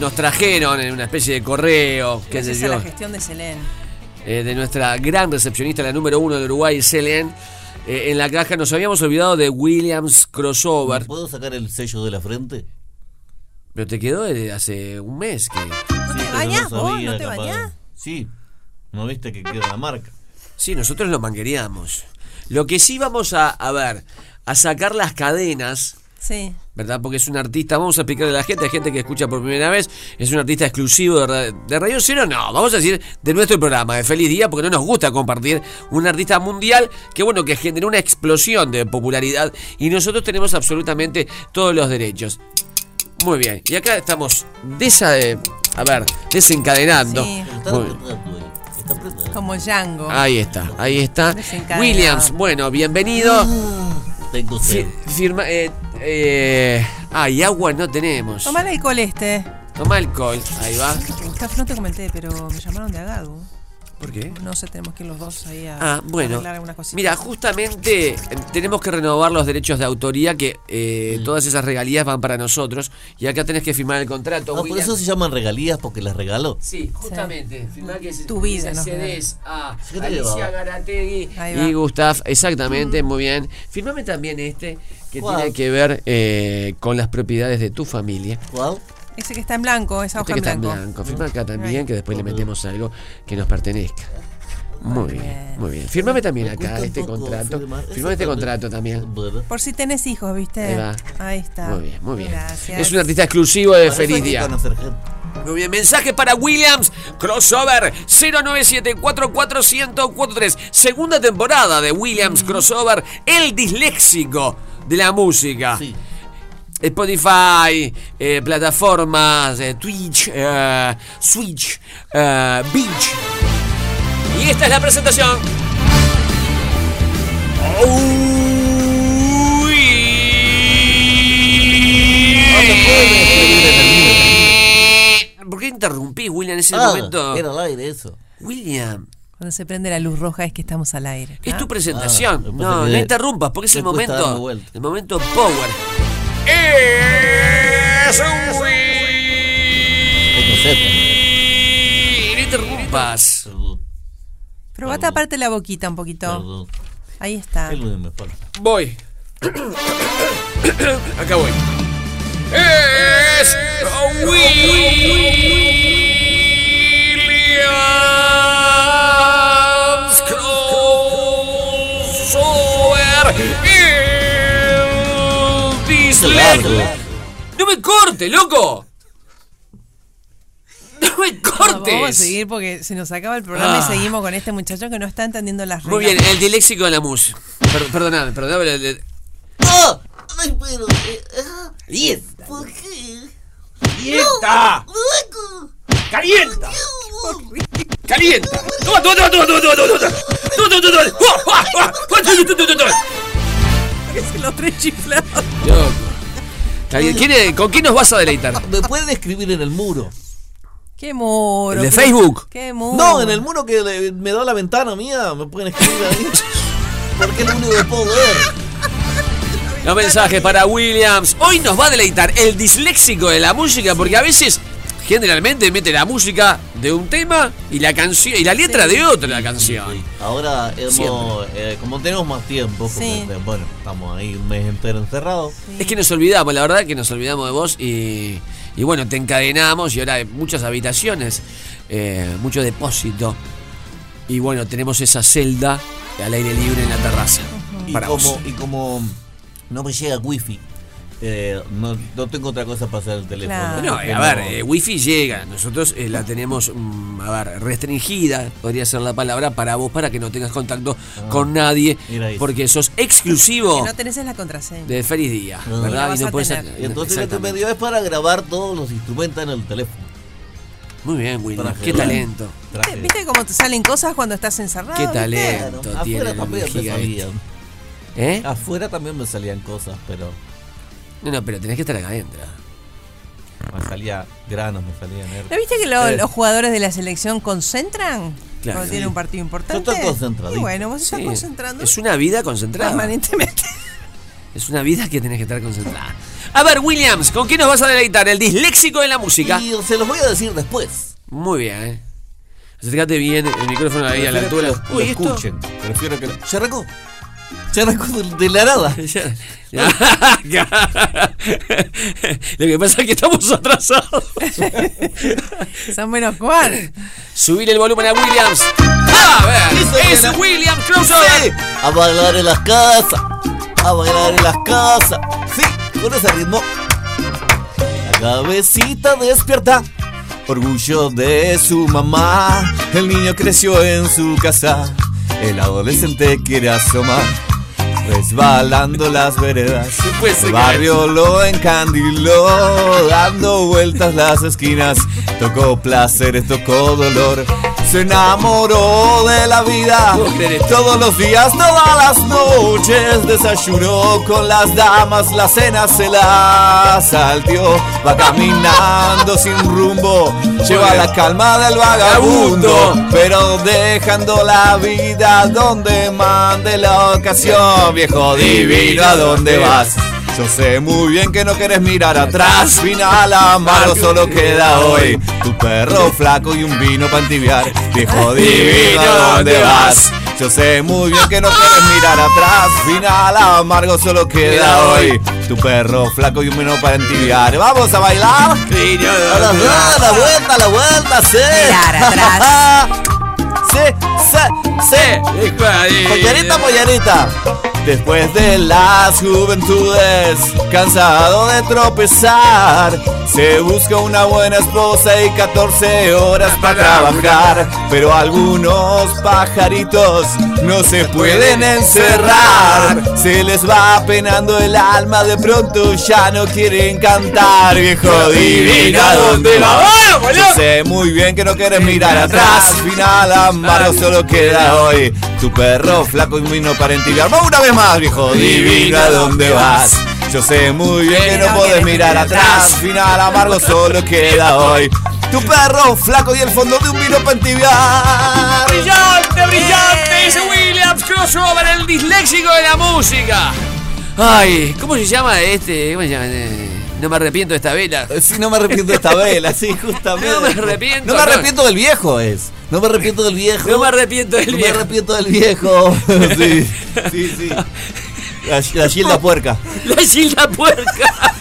nos trajeron en una especie de correo, qué sé Gracias a yo, la gestión de Selén. Eh, de nuestra gran recepcionista, la número uno de Uruguay, Selene? Eh, en la caja nos habíamos olvidado de Williams Crossover. ¿Puedo sacar el sello de la frente? Pero te quedó de hace un mes que... ¿No te bañás no vos? ¿No te capaz. bañás? Sí. ¿No viste que queda la marca? Sí, nosotros lo mangueríamos. Lo que sí vamos a, a ver, a sacar las cadenas, Sí. ¿Verdad? Porque es un artista, vamos a explicarle a la gente, hay gente que escucha por primera vez, es un artista exclusivo de, de Radio Cero, no, vamos a decir de nuestro programa, de Feliz Día, porque no nos gusta compartir un artista mundial que, bueno, que generó una explosión de popularidad y nosotros tenemos absolutamente todos los derechos. Muy bien, y acá estamos desa, a ver, desencadenando. Sí. Como Django. Ahí está, ahí está. Williams, bueno, bienvenido. Tengo Fi- firma, eh, eh, ah, y agua no tenemos. Toma el alcohol este. Toma alcohol, ahí va. Gustavo, no te comenté, pero me llamaron de Agado. ¿Por qué? No sé, tenemos que ir los dos ahí a Ah, bueno. arreglar algunas cositas. Mira, justamente eh, tenemos que renovar los derechos de autoría, que eh, todas esas regalías van para nosotros. Y acá tenés que firmar el contrato. Ah, por eso se llaman regalías, porque las regaló. Sí, justamente. Firmá que se- Tu vida, que ¿no? cedes a ¿Qué te Alicia? Garategui y Gustav, exactamente, muy bien. Firmame también este, que tiene que ver eh, con las propiedades de tu familia. ¿Cuál? Ese que está en blanco, esa Este hoja que en está en blanco. blanco. Firma acá también, que después le metemos algo que nos pertenezca. Muy bien, muy bien. Firmame también acá este contrato. Firmame este contrato también. Por si tenés hijos, ¿viste? Ahí va. Ahí está. Muy bien, muy bien. Gracias. Es un artista exclusivo de Feliz Día. Muy bien, mensaje para Williams Crossover 097441043. Segunda temporada de Williams Crossover, el disléxico de la música. Sí. Spotify, eh, plataformas, eh, Twitch, eh, Switch, eh, Beach. Y esta es la presentación. ¿Por qué interrumpí, William, en ese Ah, momento? era al aire eso. William, Cuando se prende la luz roja es que estamos al aire. es tu presentación. Ah, no, no interrumpas, porque es el momento. El momento power. Es sed. No interrumpas. Perdón, Probate aparte la boquita un poquito. perdón. Ahí está. Voy. Acá voy. Es Williams No me corte, loco. No me No, vamos a cortes. seguir porque se nos acaba el programa Ah. y seguimos con este muchacho que no está entendiendo las reglas. Muy bien, el diléxico de la mus. Per- perdonad, perdonad. pero el- el- ¡Ah! ¡Ay, pero! eh, ah. ¿Por qué? ¡Dieta! ¡No! ¡Calienta! ¡Calienta! ¡Toma, toma, toma, toma, toma, toma, toma, toma! ¡Toma, toma, toma, toma! ¡Uah, uah, uah! ¡Toma, toma, toma, toma, toma! ¿Quién es- ¿Con quién nos vas a deleitar? ¿Me pueden escribir en el muro? ¡Qué muro! ¿El de Facebook? ¡Qué muro! No, en el muro que le- me da la ventana mía. Me pueden escribir ahí. Porque es lo único que puedo ver. Los mensajes para Williams. Hoy nos va a deleitar el disléxico de la música porque a veces generalmente mete la música de un tema y la canción y la letra de otra canción. Ahora, hemos, eh, como tenemos más tiempo, porque, Sí. bueno, estamos ahí un mes entero encerrados. Es que nos olvidamos, la verdad que nos olvidamos de vos y, y bueno, te encadenamos y ahora hay muchas habitaciones, eh, mucho depósito. Y bueno, tenemos esa celda al aire libre en la terraza. Y Para como, vos. y como no me llega wifi, eh, no, no tengo otra cosa para hacer el teléfono. Claro. Porque a no- ver, eh, wifi llega, nosotros eh, la tenemos, mm, a ver, restringida, podría ser la palabra, para vos, para que no tengas contacto con nadie, Ah, mira ahí. porque sos exclusivo Que no tenés es la contraseña. de Feliz Día, Ah. ¿verdad? Y no Y entonces lo que me dio es para grabar todos los instrumentos en el teléfono. Muy bien, William, Traje qué talento. traje- ¿Viste cómo te salen cosas cuando estás encerrado? Qué talento Claro, tiene afuera también me giga salían. ¿Eh? Afuera también me salían cosas, pero No, no, pero tenés que estar acá adentro. me salía granos, me salían herpes. ¿No viste que lo- Eh. los jugadores de la selección concentran? Claro. cuando tienen un partido importante. Yo estoy concentradito. Y bueno, vos estás Sí, concentrando Es una vida concentrada. permanentemente. Es una vida que tenés que estar concentrada. A ver, Williams, ¿con quién nos vas a deleitar? El disléxico de la música. Y se los voy a decir después. Muy bien, ¿eh? Acércate bien el micrófono ahí a la Prefiero altura. que lo, lo Uy, esto. escuchen. Prefiero que lo... ¿Ya arrancó? ¿Ya arrancó de, la nada? Lo que pasa es que estamos atrasados. Son menos cuál. Subir el volumen a Williams. A ver, Eso es. William Crossover. Sí, a bailar en las casas, a bailar en las casas. Sí, con ese ritmo. La cabecita despierta, orgullo de su mamá. El niño creció en su casa, el adolescente quiere asomar. Resbalando las veredas, puede ser el barrio lo encandiló, dando vueltas las esquinas, tocó placeres, tocó dolor, se enamoró de la vida, todos los días, todas las noches, desayunó con las damas, la cena se la salteó, va caminando sin rumbo, lleva la calma del vagabundo, pero dejando la vida donde mande la ocasión, viejo divino, ¿a dónde vas? Yo sé muy bien que no quieres mirar atrás. Final amargo solo queda hoy. Tu perro flaco y un vino para entibiar. Viejo divino, ¿a dónde vas? Yo sé muy bien que no quieres mirar atrás. Final amargo solo queda hoy. Tu perro flaco y un vino para entibiar. Vamos a bailar. A la, a la vuelta, la vuelta, sí. Mirar atrás. Sí, sí, sí. Pollarita, pollarita. Después de las juventudes, cansado de tropezar, se busca una buena esposa y 14 horas para trabajar. Pero algunos pajaritos no se pueden encerrar, se les va penando el alma, de pronto ya no quieren cantar. Viejo divino, ¿a dónde va? Yo sé muy bien que no quieres mirar atrás, final amargo solo queda hoy. Tu perro flaco y vino para entibiar. Una vez más, viejo divino, ¿a dónde vas? Yo sé muy bien que no podés mirar atrás, final amargo solo queda hoy. Tu perro flaco y el fondo de un vino para entibiar. Brillante, brillante, es Williams Crossover, el disléxico de la música. Ay, ¿cómo se llama este? ¿Cómo se llama? Eh, No me arrepiento de esta vela. Sí, no me arrepiento de esta vela, sí, justamente. No me arrepiento, No me arrepiento del viejo, es. No me arrepiento del viejo. No me arrepiento del No viejo. me arrepiento del viejo. Sí, sí, sí. La, la Gilda puerca. La Gilda Puerca.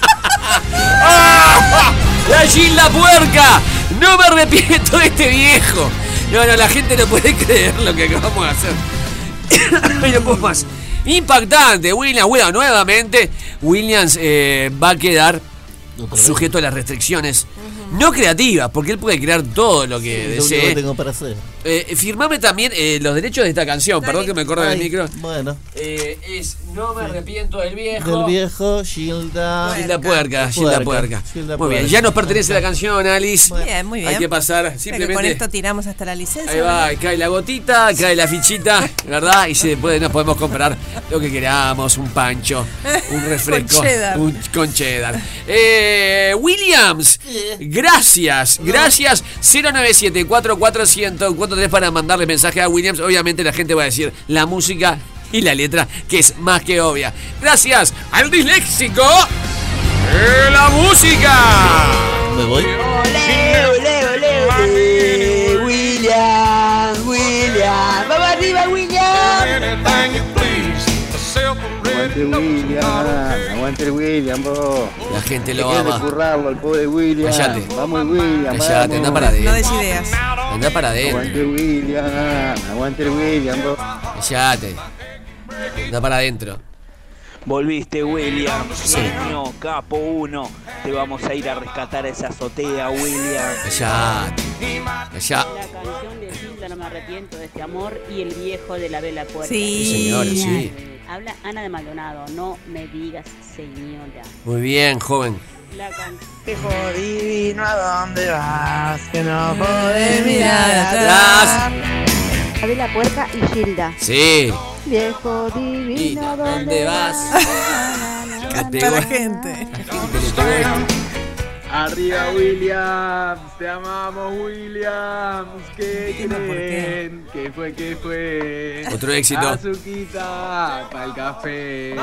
¡Ah! La Gilda Puerca. No me arrepiento de este viejo. No, no, la gente no puede creer lo que acabamos de hacer. No puedo más. Impactante, Williams. Bueno, nuevamente, Williams eh, va a quedar sujeto a las restricciones no creativas, porque él puede crear todo lo que lo único desee. que tengo para hacer. Eh, firmame también eh, los derechos de esta canción. Perdón que me corra del micro. Bueno. Eh, es No me arrepiento del viejo. Del viejo Gilda. Gilda Puerca, Gilda Puerca. Gilda Muy bien, Puerca. ya nos pertenece la canción, Alice. Bien, muy bien. Hay que pasar simplemente. con esto tiramos hasta la licencia. Ahí va, cae la gotita, cae la fichita, ¿verdad? Y se puede, nos podemos comprar lo que queramos, un pancho, un refresco, Con cheddar. un con cheddar. Eh, Williams, gracias, gracias. 097 44 para mandarle mensaje a Williams. Obviamente la gente va a decir la música y la letra, que es más que obvia. Gracias al disléxico de la música. Me voy. Aguante William, aguante el William, vos. La gente Te lo ama. currarlo al pobre William. Callate. Vamos William, Callate, vamos. anda para adentro. No des ideas. Anda para adentro. Aguante William, aguante el William, vos. Callate. Anda para adentro. Volviste, William. Sí. Genio, capo uno. Te vamos a ir a rescatar a esa azotea, William. Callate. Callate. La canción de Gilda, no me arrepiento de este amor, y el viejo de la vela puerta. Sí. Sí, señora, sí. Habla Ana de Maldonado, no me digas señora. Muy bien, joven. La. Viejo divino, ¿a dónde vas? Que no podés mirar atrás. atrás. La puerta y Gilda. Sí. Viejo divino, ¿dónde vas? Canta la gente. Arriba Williams, te amamos Williams. ¿Qué creen? ¿Qué fue? ¿Qué fue? Otro éxito. Azuquita para el café.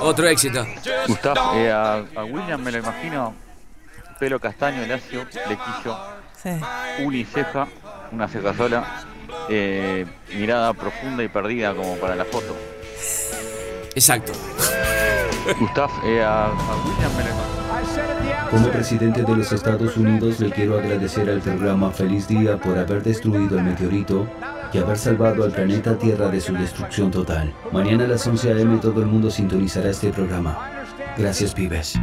Otro éxito. Gustav, eh, a, a William me lo imagino, pelo castaño, lacio, flequillo, Sí. uniceja, una ceja sola, eh, mirada profunda y perdida como para la foto. Exacto. Gustav, eh, a, a William me lo imagino. Como presidente de los Estados Unidos le quiero agradecer al programa Feliz Día por haber destruido el meteorito y haber salvado al planeta Tierra de su destrucción total. Mañana a las 11 a.m. todo el mundo sintonizará este programa. Gracias, pibes.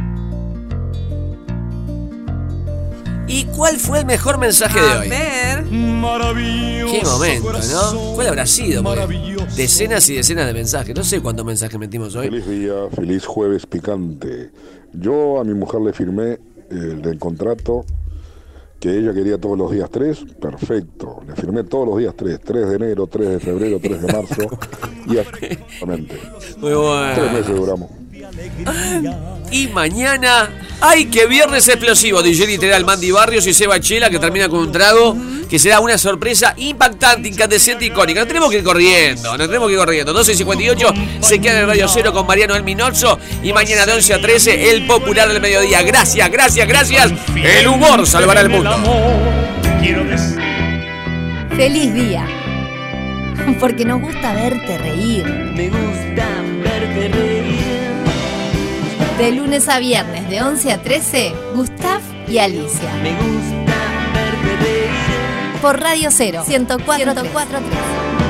¿Y cuál fue el mejor mensaje de A hoy? ver. Qué momento, ¿no? ¿Cuál habrá sido? Porque decenas y decenas de mensajes. No sé cuántos mensajes metimos hoy. Feliz día, feliz jueves picante. Yo a mi mujer le firmé el del contrato que ella quería todos los días 3, perfecto. Le firmé todos los días 3, 3 de enero, 3 de febrero, 3 de marzo y absolutamente. Muy bueno. Tres meses duramos. Y mañana, ¡ay, qué viernes explosivo! DJ literal Mandy Barrios y Seba Chela que termina con un trago que será una sorpresa impactante, incandescente, icónica. Nos tenemos que ir corriendo, nos tenemos que ir corriendo. 12.58 se queda en el Radio Cero con Mariano El Minozzo y mañana de 11 a 13 el popular del mediodía. Gracias, gracias, gracias. El humor salvará el mundo. Feliz día. Porque nos gusta verte reír. Me gusta verte reír. De lunes a viernes, de 11 a 13, Gustav y Alicia. Me gusta verte. Por Radio Cero, 104.3.